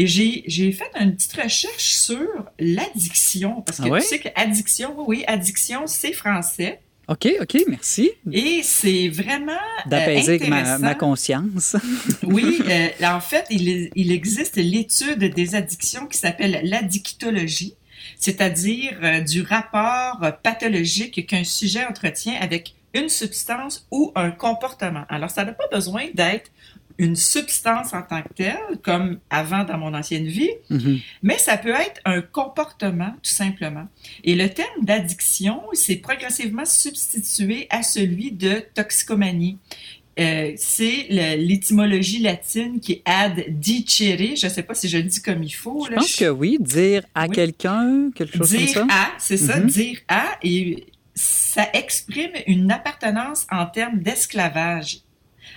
Et j'ai, fait une petite recherche sur l'addiction, parce que Ah ouais? tu sais que addiction, oui, addiction, c'est français. OK, OK, merci Et c'est vraiment euh, d'apaiser ma, conscience. Oui, euh, en fait, il, il existe l'étude des addictions qui s'appelle l'addictologie, c'est-à-dire euh, du rapport pathologique qu'un sujet entretient avec une substance ou un comportement. Alors, ça n'a pas besoin d'être une substance en tant que telle, comme avant dans mon ancienne vie, Mhm. mais ça peut être un comportement, tout simplement. Et le terme d'addiction s'est progressivement substitué à celui de toxicomanie. Euh, c'est l'étymologie latine qui est ad dicere. Je ne sais pas si je le dis comme il faut. Je pense que oui, dire à Oui. quelqu'un quelque chose Dire comme ça. à, c'est ça, Mhm. dire à, et ça exprime une appartenance en termes d'esclavage.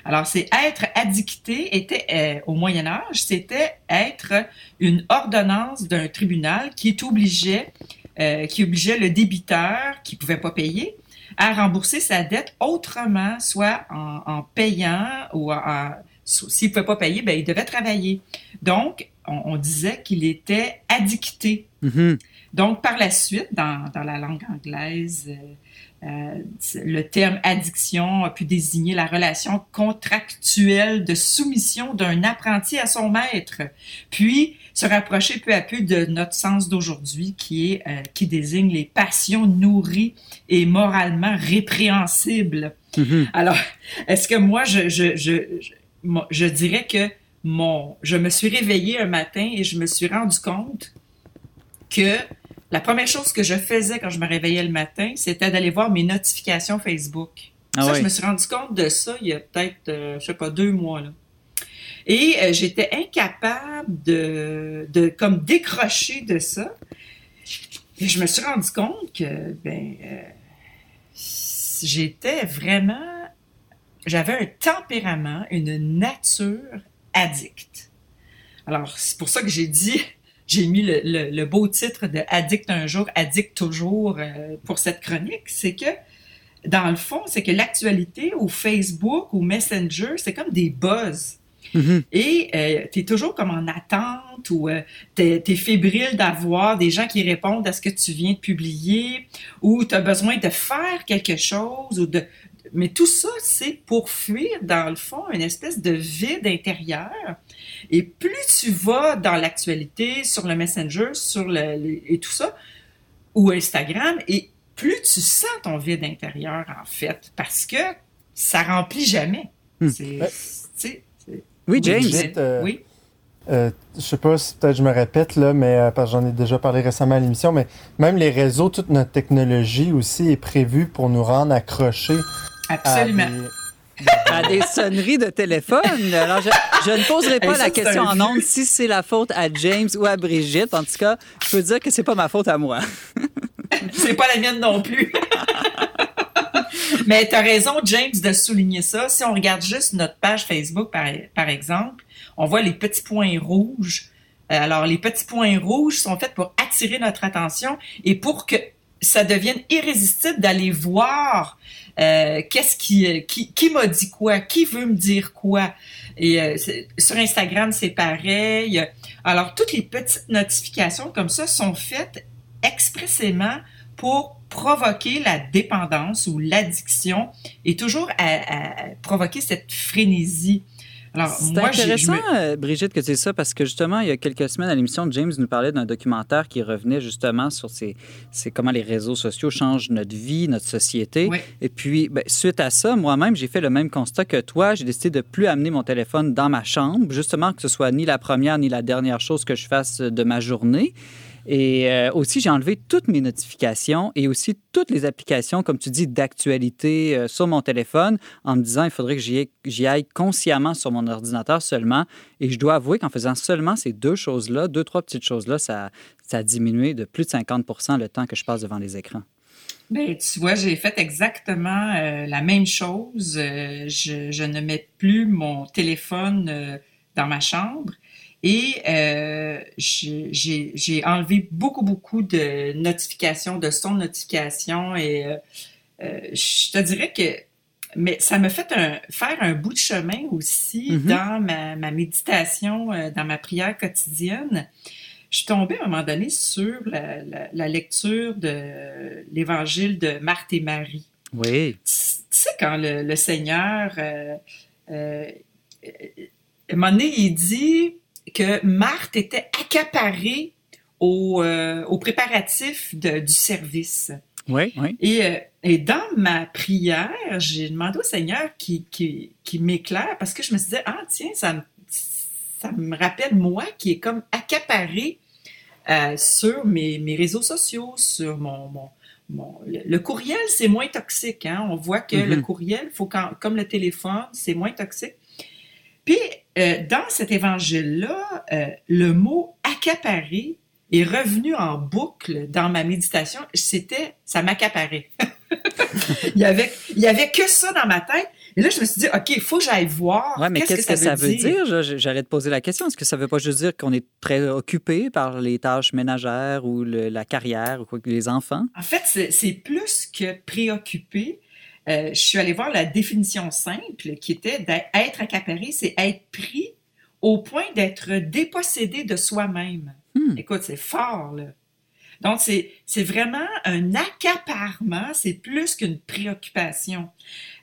Alors, c'est être addicté était euh, au Moyen Âge, c'était être une ordonnance d'un tribunal qui euh, qui obligeait le débiteur qui pouvait pas payer à rembourser sa dette autrement, soit en, en payant ou en, s'il pouvait pas payer, ben il devait travailler. Donc, on, on disait qu'il était addicté. Mhm. Donc, par la suite, dans, dans la langue anglaise, euh, euh, le terme addiction a pu désigner la relation contractuelle de soumission d'un apprenti à son maître, puis se rapprocher peu à peu de notre sens d'aujourd'hui qui est euh, qui désigne les passions nourries et moralement répréhensibles. Mhm. Alors, est-ce que moi, je, je, je, je, je dirais que mon, je me suis réveillée un matin et je me suis rendu compte que la première chose que je faisais quand je me réveillais le matin, c'était d'aller voir mes notifications Facebook. Ah ça, je me suis rendu compte de ça il y a peut-être, euh, je sais pas, deux mois. Là. Et euh, j'étais incapable de, de comme décrocher de ça. Et je me suis rendu compte que ben euh, j'étais vraiment j'avais un tempérament, une nature addicte. Alors, c'est pour ça que j'ai dit, j'ai mis le, le- le beau titre de Addict un jour, Addict toujours euh, pour cette chronique. C'est que, dans le fond, c'est que l'actualité ou Facebook ou Messenger, c'est comme des buzz. Mhm. Et tu es toujours comme en attente ou tu es, fébrile d'avoir des gens qui répondent à ce que tu viens de publier ou tu as besoin de faire quelque chose ou de... Mais tout ça, c'est pour fuir, dans le fond, une espèce de vide intérieur. Et plus tu vas dans l'actualité, sur le Messenger, sur le, le- et tout ça, ou Instagram, et plus tu sens ton vide intérieur, en fait, parce que ça remplit jamais. Hmm. C'est... Ouais. Oui, James. Euh, Oui. Euh, je sais pas si peut-être je me répète là, mais euh, parce que j'en ai déjà parlé récemment à l'émission, mais même les réseaux, toute notre technologie aussi est prévue pour nous rendre accrochés à Absolument. des- à des sonneries de téléphone. Alors, je, je ne poserai pas Hey, la question en ondes si c'est la faute à James ou à Brigitte. En tout cas, je peux dire que c'est pas ma faute à moi. C'est pas la mienne non plus. Mais tu as raison, James, de souligner ça. Si on regarde juste notre page Facebook, par, par exemple, on voit les petits points rouges. Euh, Alors, les petits points rouges sont faits pour attirer notre attention et pour que ça devienne irrésistible d'aller voir euh, qu'est-ce qui, euh, qui, qui m'a dit quoi, qui veut me dire quoi? Euh, sur Instagram, c'est pareil. Alors, toutes les petites notifications comme ça sont faites expressément pour provoquer la dépendance ou l'addiction et toujours à provoquer cette frénésie. C'est intéressant, me- euh, Brigitte, que c'est ça, parce que justement, il y a quelques semaines à l'émission, James nous parlait d'un documentaire qui revenait justement sur ces, ces- comment les réseaux sociaux changent notre vie, notre société. Et puis, ben, suite à ça, moi-même, j'ai fait le même constat que toi. J'ai décidé de plus amener mon téléphone dans ma chambre, justement que ce soit ni la première ni la dernière chose que je fasse de ma journée. Et euh, aussi, j'ai enlevé toutes mes notifications et aussi toutes les applications, comme tu dis, d'actualité euh, sur mon téléphone, en me disant il faudrait que j'y aille, consciemment sur mon ordinateur seulement. Et je dois avouer qu'en faisant seulement ces deux choses-là, deux, trois petites choses-là, ça, a diminué de plus de 50% le temps que je passe devant les écrans. Ben, tu vois, j'ai fait exactement euh, la même chose. Je, ne mets plus mon téléphone dans ma chambre et euh, j'ai j'ai enlevé beaucoup, beaucoup de notifications, de sons de notifications et euh, euh, je te dirais que mais ça m'a fait un, faire un bout de chemin aussi Mhm. dans ma, ma méditation, euh, dans ma prière quotidienne. Je suis tombée à un moment donné sur la, la- la lecture de l'évangile de Marthe et Marie. Oui. Tu tu sais, quand le, le Seigneur, euh, euh, à un moment donné, il dit que Marthe était accaparée au, euh, aux préparatifs de- du service. Oui, oui. Et, euh, et dans ma prière, j'ai demandé au Seigneur qui, qui, qui m'éclaire parce que je me suis dit, ah tiens, ça me, ça me rappelle moi qui est comme accaparé euh, sur mes, mes réseaux sociaux, sur mon... mon, mon- le, courriel, c'est moins toxique. Hein? On voit que le courriel, faut quand, comme le téléphone, c'est moins toxique. Puis, euh, dans cet évangile-là, euh, le mot accaparer est revenu en boucle dans ma méditation. C'était, ça m'accaparait. il y avait, il y avait que ça dans ma tête. Et là, je me suis dit, OK, il faut que j'aille voir. Ouais, mais qu'est-ce que, ça, veut dire? Je- J'allais te poser la question. Est-ce que ça veut pas juste dire qu'on est très occupé par les tâches ménagères ou le- la carrière ou quoi que les enfants? En fait, c'est plus que préoccupé. Euh, je suis allée voir la définition simple qui était d'être accaparé, c'est être pris au point d'être dépossédé de soi-même. Hmm. Écoute, c'est fort, là. Donc, c'est vraiment un accaparement, c'est plus qu'une préoccupation.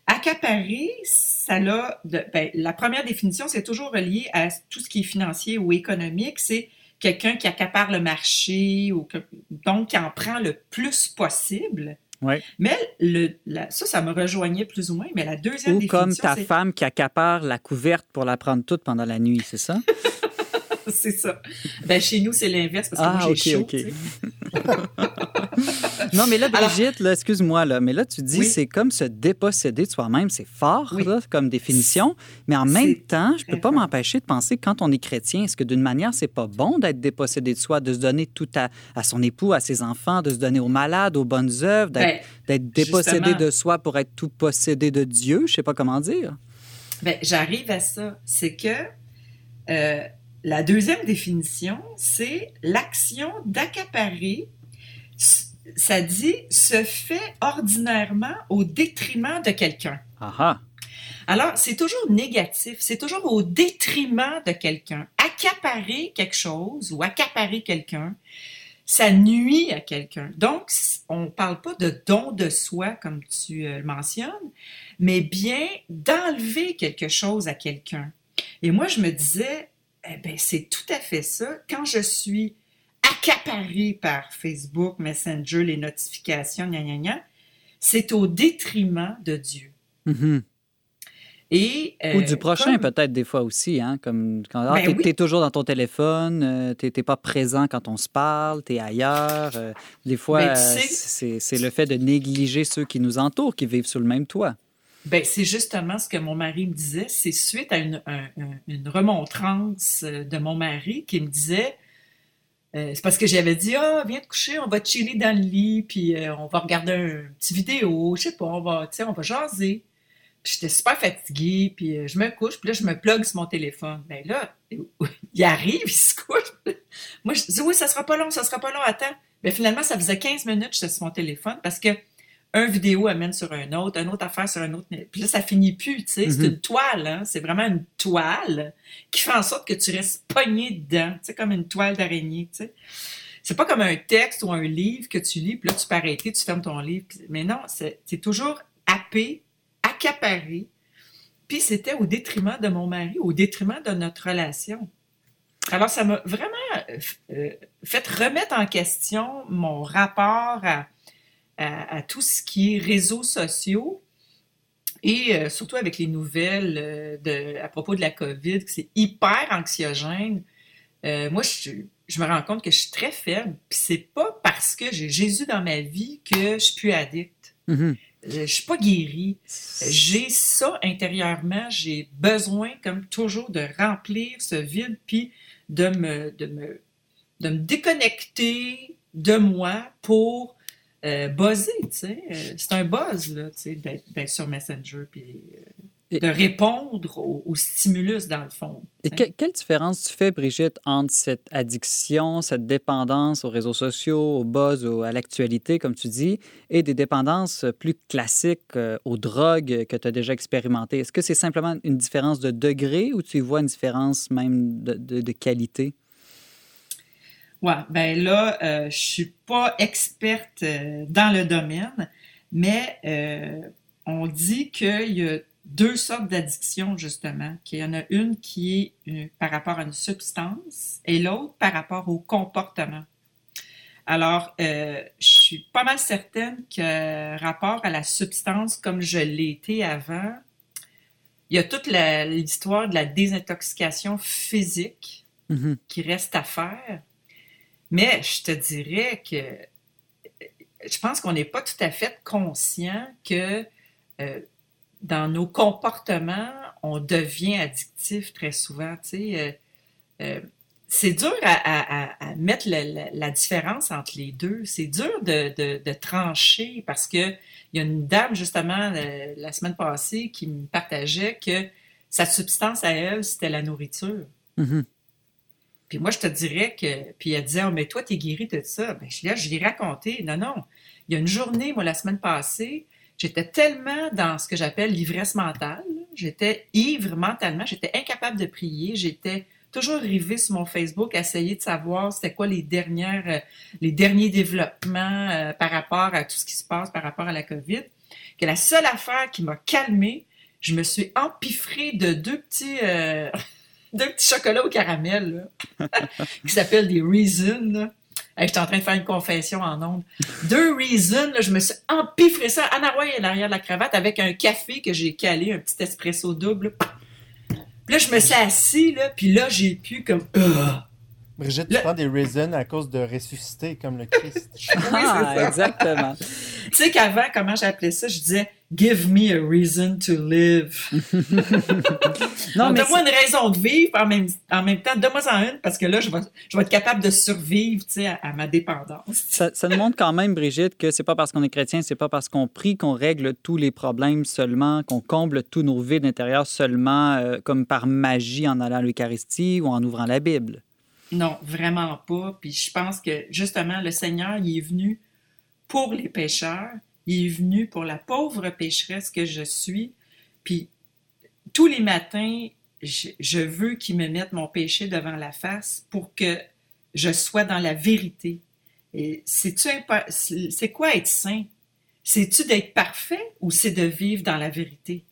Accaparer, ça l'a. ben, la première définition, c'est toujours relié à tout ce qui est financier ou économique. C'est quelqu'un qui accapare le marché ou que- donc qui en prend le plus possible. Ouais. Mais le, la- ça, ça me rejoignait plus ou moins. Mais la deuxième Ou définition, comme ta femme qui accapare la couverte pour la prendre toute pendant la nuit, c'est ça? c'est ça. Ben, chez nous, c'est l'inverse parce que Ah, moi, j'ai ok, chaud. ok. Non, mais là, Brigitte, là, excuse-moi, là, mais là, tu dis Oui. c'est comme se déposséder de soi-même. C'est fort, Oui. là, comme définition. Mais en même temps, je peux très pas m'empêcher de penser que quand on est chrétien, est-ce que d'une manière, c'est pas bon d'être dépossédé de soi, de se donner tout à, à son époux, à ses enfants, de se donner aux malades, aux bonnes œuvres, d'être Ben, dépossédé justement. de soi pour être tout possédé de Dieu? Je sais pas comment dire. Ben, j'arrive à ça. C'est que euh, la deuxième définition, c'est l'action d'accaparer. Ça dit se fait ordinairement au détriment de quelqu'un. Ah ah. Alors, c'est toujours négatif, c'est toujours au détriment de quelqu'un. Accaparer quelque chose ou accaparer quelqu'un, ça nuit à quelqu'un. Donc, on ne parle pas de don de soi, comme tu euh, le mentionnes, mais bien d'enlever quelque chose à quelqu'un. Et moi, je me disais, eh ben, c'est tout à fait ça. Quand je suis accaparé par Facebook, Messenger, les notifications, gna, gna, gna, c'est au détriment de Dieu. Mhm. Et, Ou euh, du prochain, comme- peut-être, des fois aussi. Hein? Comme quand ah, Ben t'es, oui. t'es toujours dans ton téléphone, euh, t'es, t'es pas présent quand on se parle, t'es ailleurs. euh, des fois, Ben, tu sais- c'est le fait de négliger ceux qui nous entourent, qui vivent sous le même toit. Ben, c'est justement ce que mon mari me disait. C'est suite à une, un- un- une remontrance euh, de mon mari qui me disait euh, c'est parce que j'avais dit Ah, viens te coucher, on va chiller dans le lit, puis euh, on va regarder un petit vidéo, je sais pas, on va, on va jaser. Puis j'étais super fatiguée, puis je me couche, puis là, je me plug sur mon téléphone. Ben là, il arrive, il se couche. Moi, je dis Oui, ça sera pas long, ça sera pas long, attends. Mais finalement, ça faisait 15 minutes que j'étais sur mon téléphone parce que un vidéo amène sur un autre, un autre affaire sur un autre. Puis là, ça finit plus, tu sais. C'est Mhm. une toile, hein. C'est vraiment une toile qui fait en sorte que tu restes pogné dedans, tu sais, comme une toile d'araignée, tu sais. C'est pas comme un texte ou un livre que tu lis, puis là, tu peux arrêter, tu fermes ton livre. puis- Mais non, c'est c'est toujours happé, accaparé. Puis c'était au détriment de mon mari, au détriment de notre relation. Alors, ça m'a vraiment euh, euh, fait remettre en question mon rapport à, à, à tout ce qui est réseaux sociaux et euh, surtout avec les nouvelles euh, de, à propos de la COVID, que c'est hyper anxiogène. Euh, moi, je, je me rends compte que je suis très faible. Puis c'est pas parce que j'ai Jésus dans ma vie que je suis plus addict. Mhm. Euh, Je suis pas guérie. J'ai ça intérieurement. J'ai besoin, comme toujours, de remplir ce vide, puis de me, de me, de me déconnecter de moi pour euh, buzzer, tu sais. Euh, C'est un buzz, là, tu sais, d'être sur Messenger, puis euh, Et- de répondre au, au stimulus, dans le fond. Et que- quelle différence tu fais, Brigitte, entre cette addiction, cette dépendance aux réseaux sociaux, au buzz, au- à l'actualité, comme tu dis, et des dépendances plus classiques euh, aux drogues que tu as déjà expérimentées? Est-ce que c'est simplement une différence de degré ou tu y vois une différence même de, de- de qualité? Ouais, ben là, euh, je suis pas experte euh, dans le domaine, mais euh, on dit qu'il y a deux sortes d'addictions, justement, qu'il y en a une qui est par rapport à une substance et l'autre par rapport au comportement. Alors, euh, je suis pas mal certaine que rapport à la substance, comme je l'ai été avant, il y a toute l'histoire de la désintoxication physique Mhm. qui reste à faire. Mais je te dirais que je pense qu'on n'est pas tout à fait conscient que euh, dans nos comportements, on devient addictif très souvent. Euh, euh, c'est dur à, mettre la, différence entre les deux. C'est dur de, trancher parce que il y a une dame justement la semaine passée qui me partageait que sa substance à elle, c'était la nourriture. Mhm. Puis moi, je te dirais que. Puis elle disait, oh, mais toi, t'es guéri de ça. Ben, je, là, je l'ai raconté. Non, non. Il y a une journée, moi, la semaine passée, j'étais tellement dans ce que j'appelle l'ivresse mentale. J'étais ivre mentalement. J'étais incapable de prier. J'étais toujours rivée sur mon Facebook à essayer de savoir c'était quoi les dernières, euh, les derniers développements euh, par rapport à tout ce qui se passe par rapport à la COVID. Que la seule affaire qui m'a calmée, je me suis empiffrée de deux petits. euh, deux petits chocolats au caramel là, qui s'appellent des Reason. là. Hey, J'étais en train de faire une confession en ondes. Deux Reason, là, je me suis empiffré ça en arrière à l'arrière de la cravate avec un café que j'ai calé, un petit espresso double. Puis là, je me suis assis, là, puis là, j'ai pu comme... Ah! Brigitte, Le- tu prends des reasons à cause de ressusciter comme le Christ. Ah, ça. exactement. Tu sais qu'avant, comment j'appelais ça? Je disais « Give me a reason to live ». Non, Donne-moi une raison de vivre, en même, en même temps, donne-moi en une, parce que là, je vais, je vais être capable de survivre, tu sais, à, à ma dépendance. Ça, ça nous montre quand même, Brigitte, que c'est pas parce qu'on est chrétien, c'est pas parce qu'on prie qu'on règle tous les problèmes seulement, qu'on comble tous nos vides intérieurs seulement euh, comme par magie en allant à l'Eucharistie ou en ouvrant la Bible. Non, vraiment pas. Puis je pense que, justement, le Seigneur, il est venu pour les pécheurs. Il est venu pour la pauvre pécheresse que je suis. Puis tous les matins, je, veux qu'il me mette mon péché devant la face pour que je sois dans la vérité. Et c'est quoi être saint? C'est-tu d'être parfait ou c'est de vivre dans la vérité?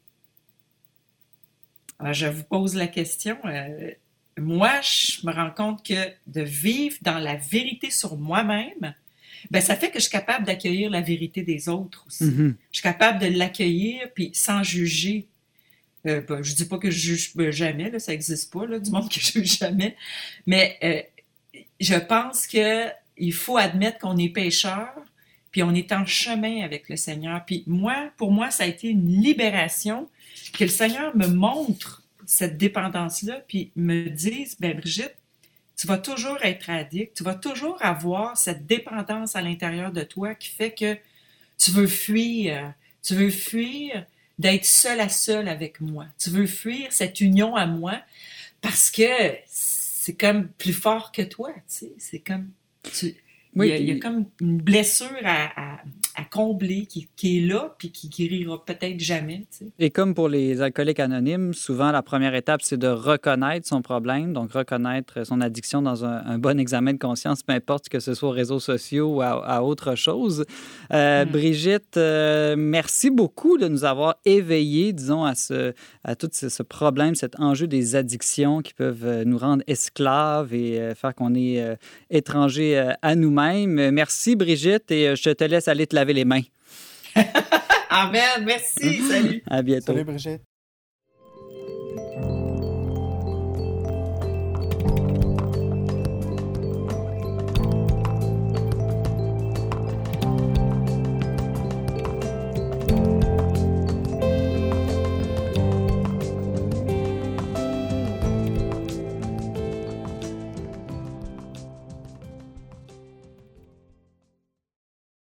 Alors, je vous pose la question. euh, moi, je me rends compte que de vivre dans la vérité sur moi-même, ben, ça fait que je suis capable d'accueillir la vérité des autres aussi. Mhm. Je suis capable de l'accueillir puis sans juger. Euh, ben, je dis pas que je juge euh, jamais, là, ça n'existe pas, là, du monde qui juge jamais. Mais euh, je pense que il faut admettre qu'on est pécheur, puis on est en chemin avec le Seigneur. Puis moi, pour moi, ça a été une libération que le Seigneur me montre cette dépendance-là, puis me dise, ben Brigitte, tu vas toujours être addict, tu vas toujours avoir cette dépendance à l'intérieur de toi qui fait que tu veux fuir, tu veux fuir d'être seul à seul avec moi. Tu veux fuir cette union à moi parce que c'est comme plus fort que toi, tu sais. C'est comme... tu- Oui, il, y a, il y a comme une blessure à, à- à combler qui, qui est là puis qui guérira peut-être jamais, tu sais. Et comme pour les alcooliques anonymes, souvent la première étape, c'est de reconnaître son problème, donc reconnaître son addiction dans un, un bon examen de conscience, peu importe que ce soit aux réseaux sociaux ou à, à autre chose. Euh, Mm. Brigitte, euh, merci beaucoup de nous avoir éveillés, disons, à, ce, à tout ce, ce problème, cet enjeu des addictions qui peuvent euh, nous rendre esclaves et faire qu'on est étranger à nous-mêmes. Merci, Brigitte, et je te laisse aller te laver les mains. Amen, merci, salut. À bientôt. Salut Brigitte.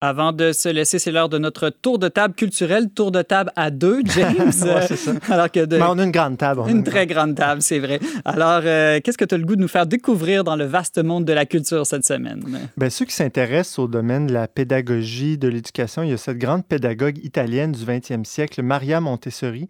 Avant de se laisser, c'est l'heure de notre tour de table culturel, tour de table à deux, James. Ouais, c'est ça. Alors que de... Mais on a une grande table. on a Une très grande table, c'est vrai. Alors, euh, qu'est-ce que tu as le goût de nous faire découvrir dans le vaste monde de la culture cette semaine? Ben, ceux qui s'intéressent au domaine de la pédagogie, de l'éducation, il y a cette grande pédagogue italienne du 20e siècle, Maria Montessori,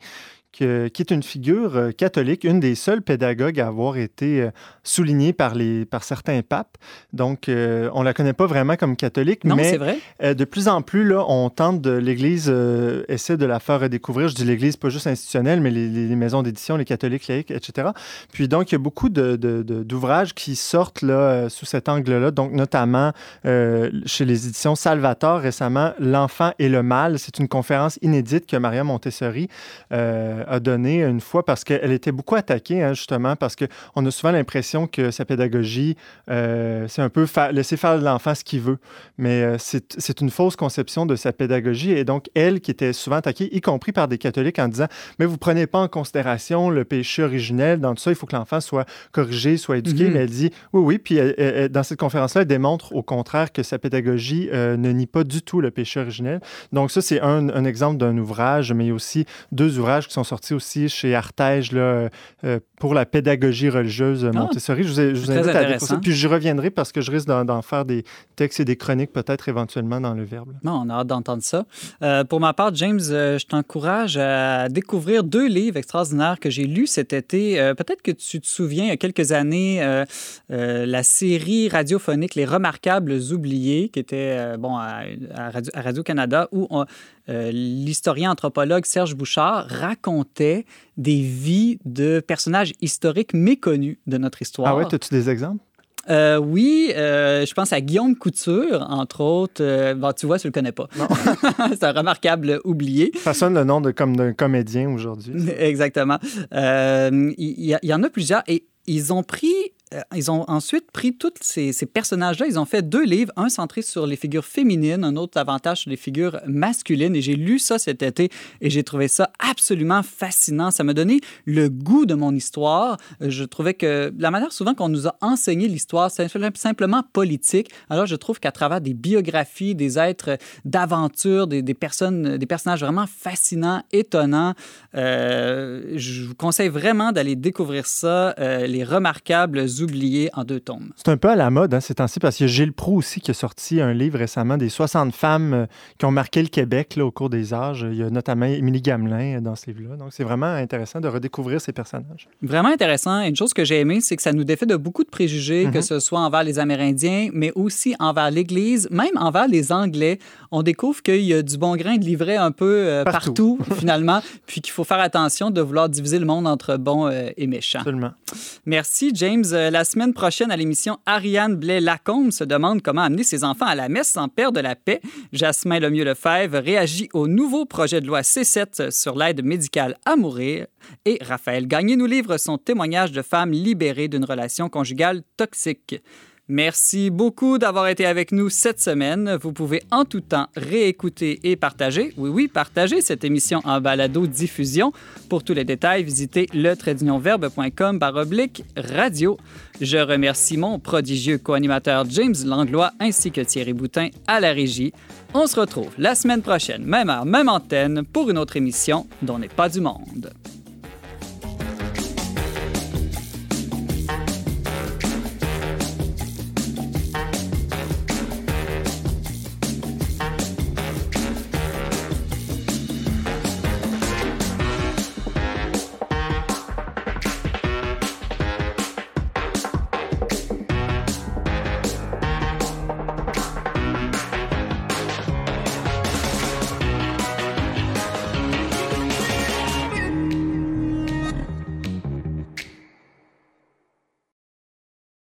que- qui est une figure euh, catholique, une des seules pédagogues à avoir été euh, soulignée par, les, par certains papes. Donc, euh, on la connaît pas vraiment comme catholique, Non, mais vrai? euh, de plus en plus, là, on tente de l'Église euh, essaie de la faire redécouvrir. Je dis l'Église pas juste institutionnelle, mais les, maisons d'édition, les catholiques laïcs, etc. Puis donc, il y a beaucoup de- de- de- d'ouvrages qui sortent là, euh, sous cet angle-là. Donc, notamment euh, chez les éditions Salvator récemment, L'enfant et le mal. C'est une conférence inédite que Maria Montessori euh, a donnée une fois parce qu'elle était beaucoup attaquée, hein, justement, parce qu'on a souvent l'impression que sa pédagogie, euh, c'est un peu fa- laisser faire de l'enfant ce qu'il veut. Mais euh, c'est une fausse conception de sa pédagogie. Et donc, elle, qui était souvent attaquée, y compris par des catholiques, en disant Mais vous prenez pas en considération le péché originel. Dans tout ça, il faut que l'enfant soit corrigé, soit éduqué. Mhm. Mais elle dit Oui, oui. Puis elle- elle- elle- dans cette conférence-là, elle démontre au contraire que sa pédagogie euh, ne nie pas du tout le péché originel. Donc, ça, c'est un, un exemple d'un ouvrage, mais il y a aussi deux ouvrages qui sont sortis aussi chez Artege là, euh, pour la pédagogie religieuse Montessori. je vous, ai- je vous Ah. invite à ça. Puis j'y reviendrai parce que je risque d'en faire des textes et des chroniques peut-être éventuellement dans le Verbe. Bon, on a hâte d'entendre ça. Euh, pour ma part, James, euh, je t'encourage à découvrir deux livres extraordinaires que j'ai lus cet été. Euh, Peut-être que tu te souviens, il y a quelques années, euh, euh, la série radiophonique Les Remarquables Oubliés, qui était euh, bon, à, à Radio- à Radio-Canada, où on- euh, l'historien anthropologue Serge Bouchard racontait des vies de personnages historiques méconnus de notre histoire. Ah ouais, as-tu des exemples? Euh, oui, euh, je pense à Guillaume Couture, entre autres. Euh, bon, tu vois, tu le connais pas. C'est un remarquable oublié. Ça sonne le nom de, comme d'un comédien aujourd'hui. Exactement. Il y, en a plusieurs et ils ont pris, ils ont ensuite pris tous ces, personnages-là. Ils ont fait deux livres, un centré sur les figures féminines, un autre davantage sur les figures masculines. Et j'ai lu ça cet été et j'ai trouvé ça absolument fascinant. Ça m'a donné le goût de mon histoire. Euh, Je trouvais que la manière souvent qu'on nous a enseigné l'histoire, c'est simplement politique. Alors je trouve qu'à travers des biographies, des êtres d'aventure, des, personnes, des personnages vraiment fascinants, étonnants, euh, je vous conseille vraiment d'aller découvrir ça, euh, les remarquables oubliés en deux tomes. C'est un peu à la mode hein, ces temps-ci parce qu'il y a Gilles Proux aussi qui a sorti un livre récemment des 60 femmes euh, qui ont marqué le Québec là, au cours des âges. Il y a notamment Émilie Gamelin euh, dans ce livre-là. Donc c'est vraiment intéressant de redécouvrir ces personnages. Vraiment intéressant. Une chose que j'ai aimé, c'est que ça nous défait de beaucoup de préjugés, que Mhm. ce soit envers les Amérindiens, mais aussi envers l'Église, même envers les Anglais. On découvre qu'il y a du bon grain de livret un peu euh, Partout. partout, finalement, puis qu'il faut faire attention de vouloir diviser le monde entre bons euh, et méchants. Absolument. Merci, James. La semaine prochaine, à l'émission, Ariane Blais-Lacombe se demande comment amener ses enfants à la messe sans perdre la paix. Jasmin Lemieux-Lefebvre réagit au nouveau projet de loi C7 sur l'aide médicale à mourir. Et Raphaël Gagné nous livre son témoignage de femme libérée d'une relation conjugale toxique. Merci beaucoup d'avoir été avec nous cette semaine. Vous pouvez en tout temps réécouter et partager, oui, oui, partager cette émission en balado-diffusion. Pour tous les détails, visitez le tradeunionverbe.com oblique radio. Je remercie mon prodigieux co-animateur James Langlois ainsi que Thierry Boutin à la régie. On se retrouve la semaine prochaine, même heure, même antenne, pour une autre émission dont n'est pas du monde.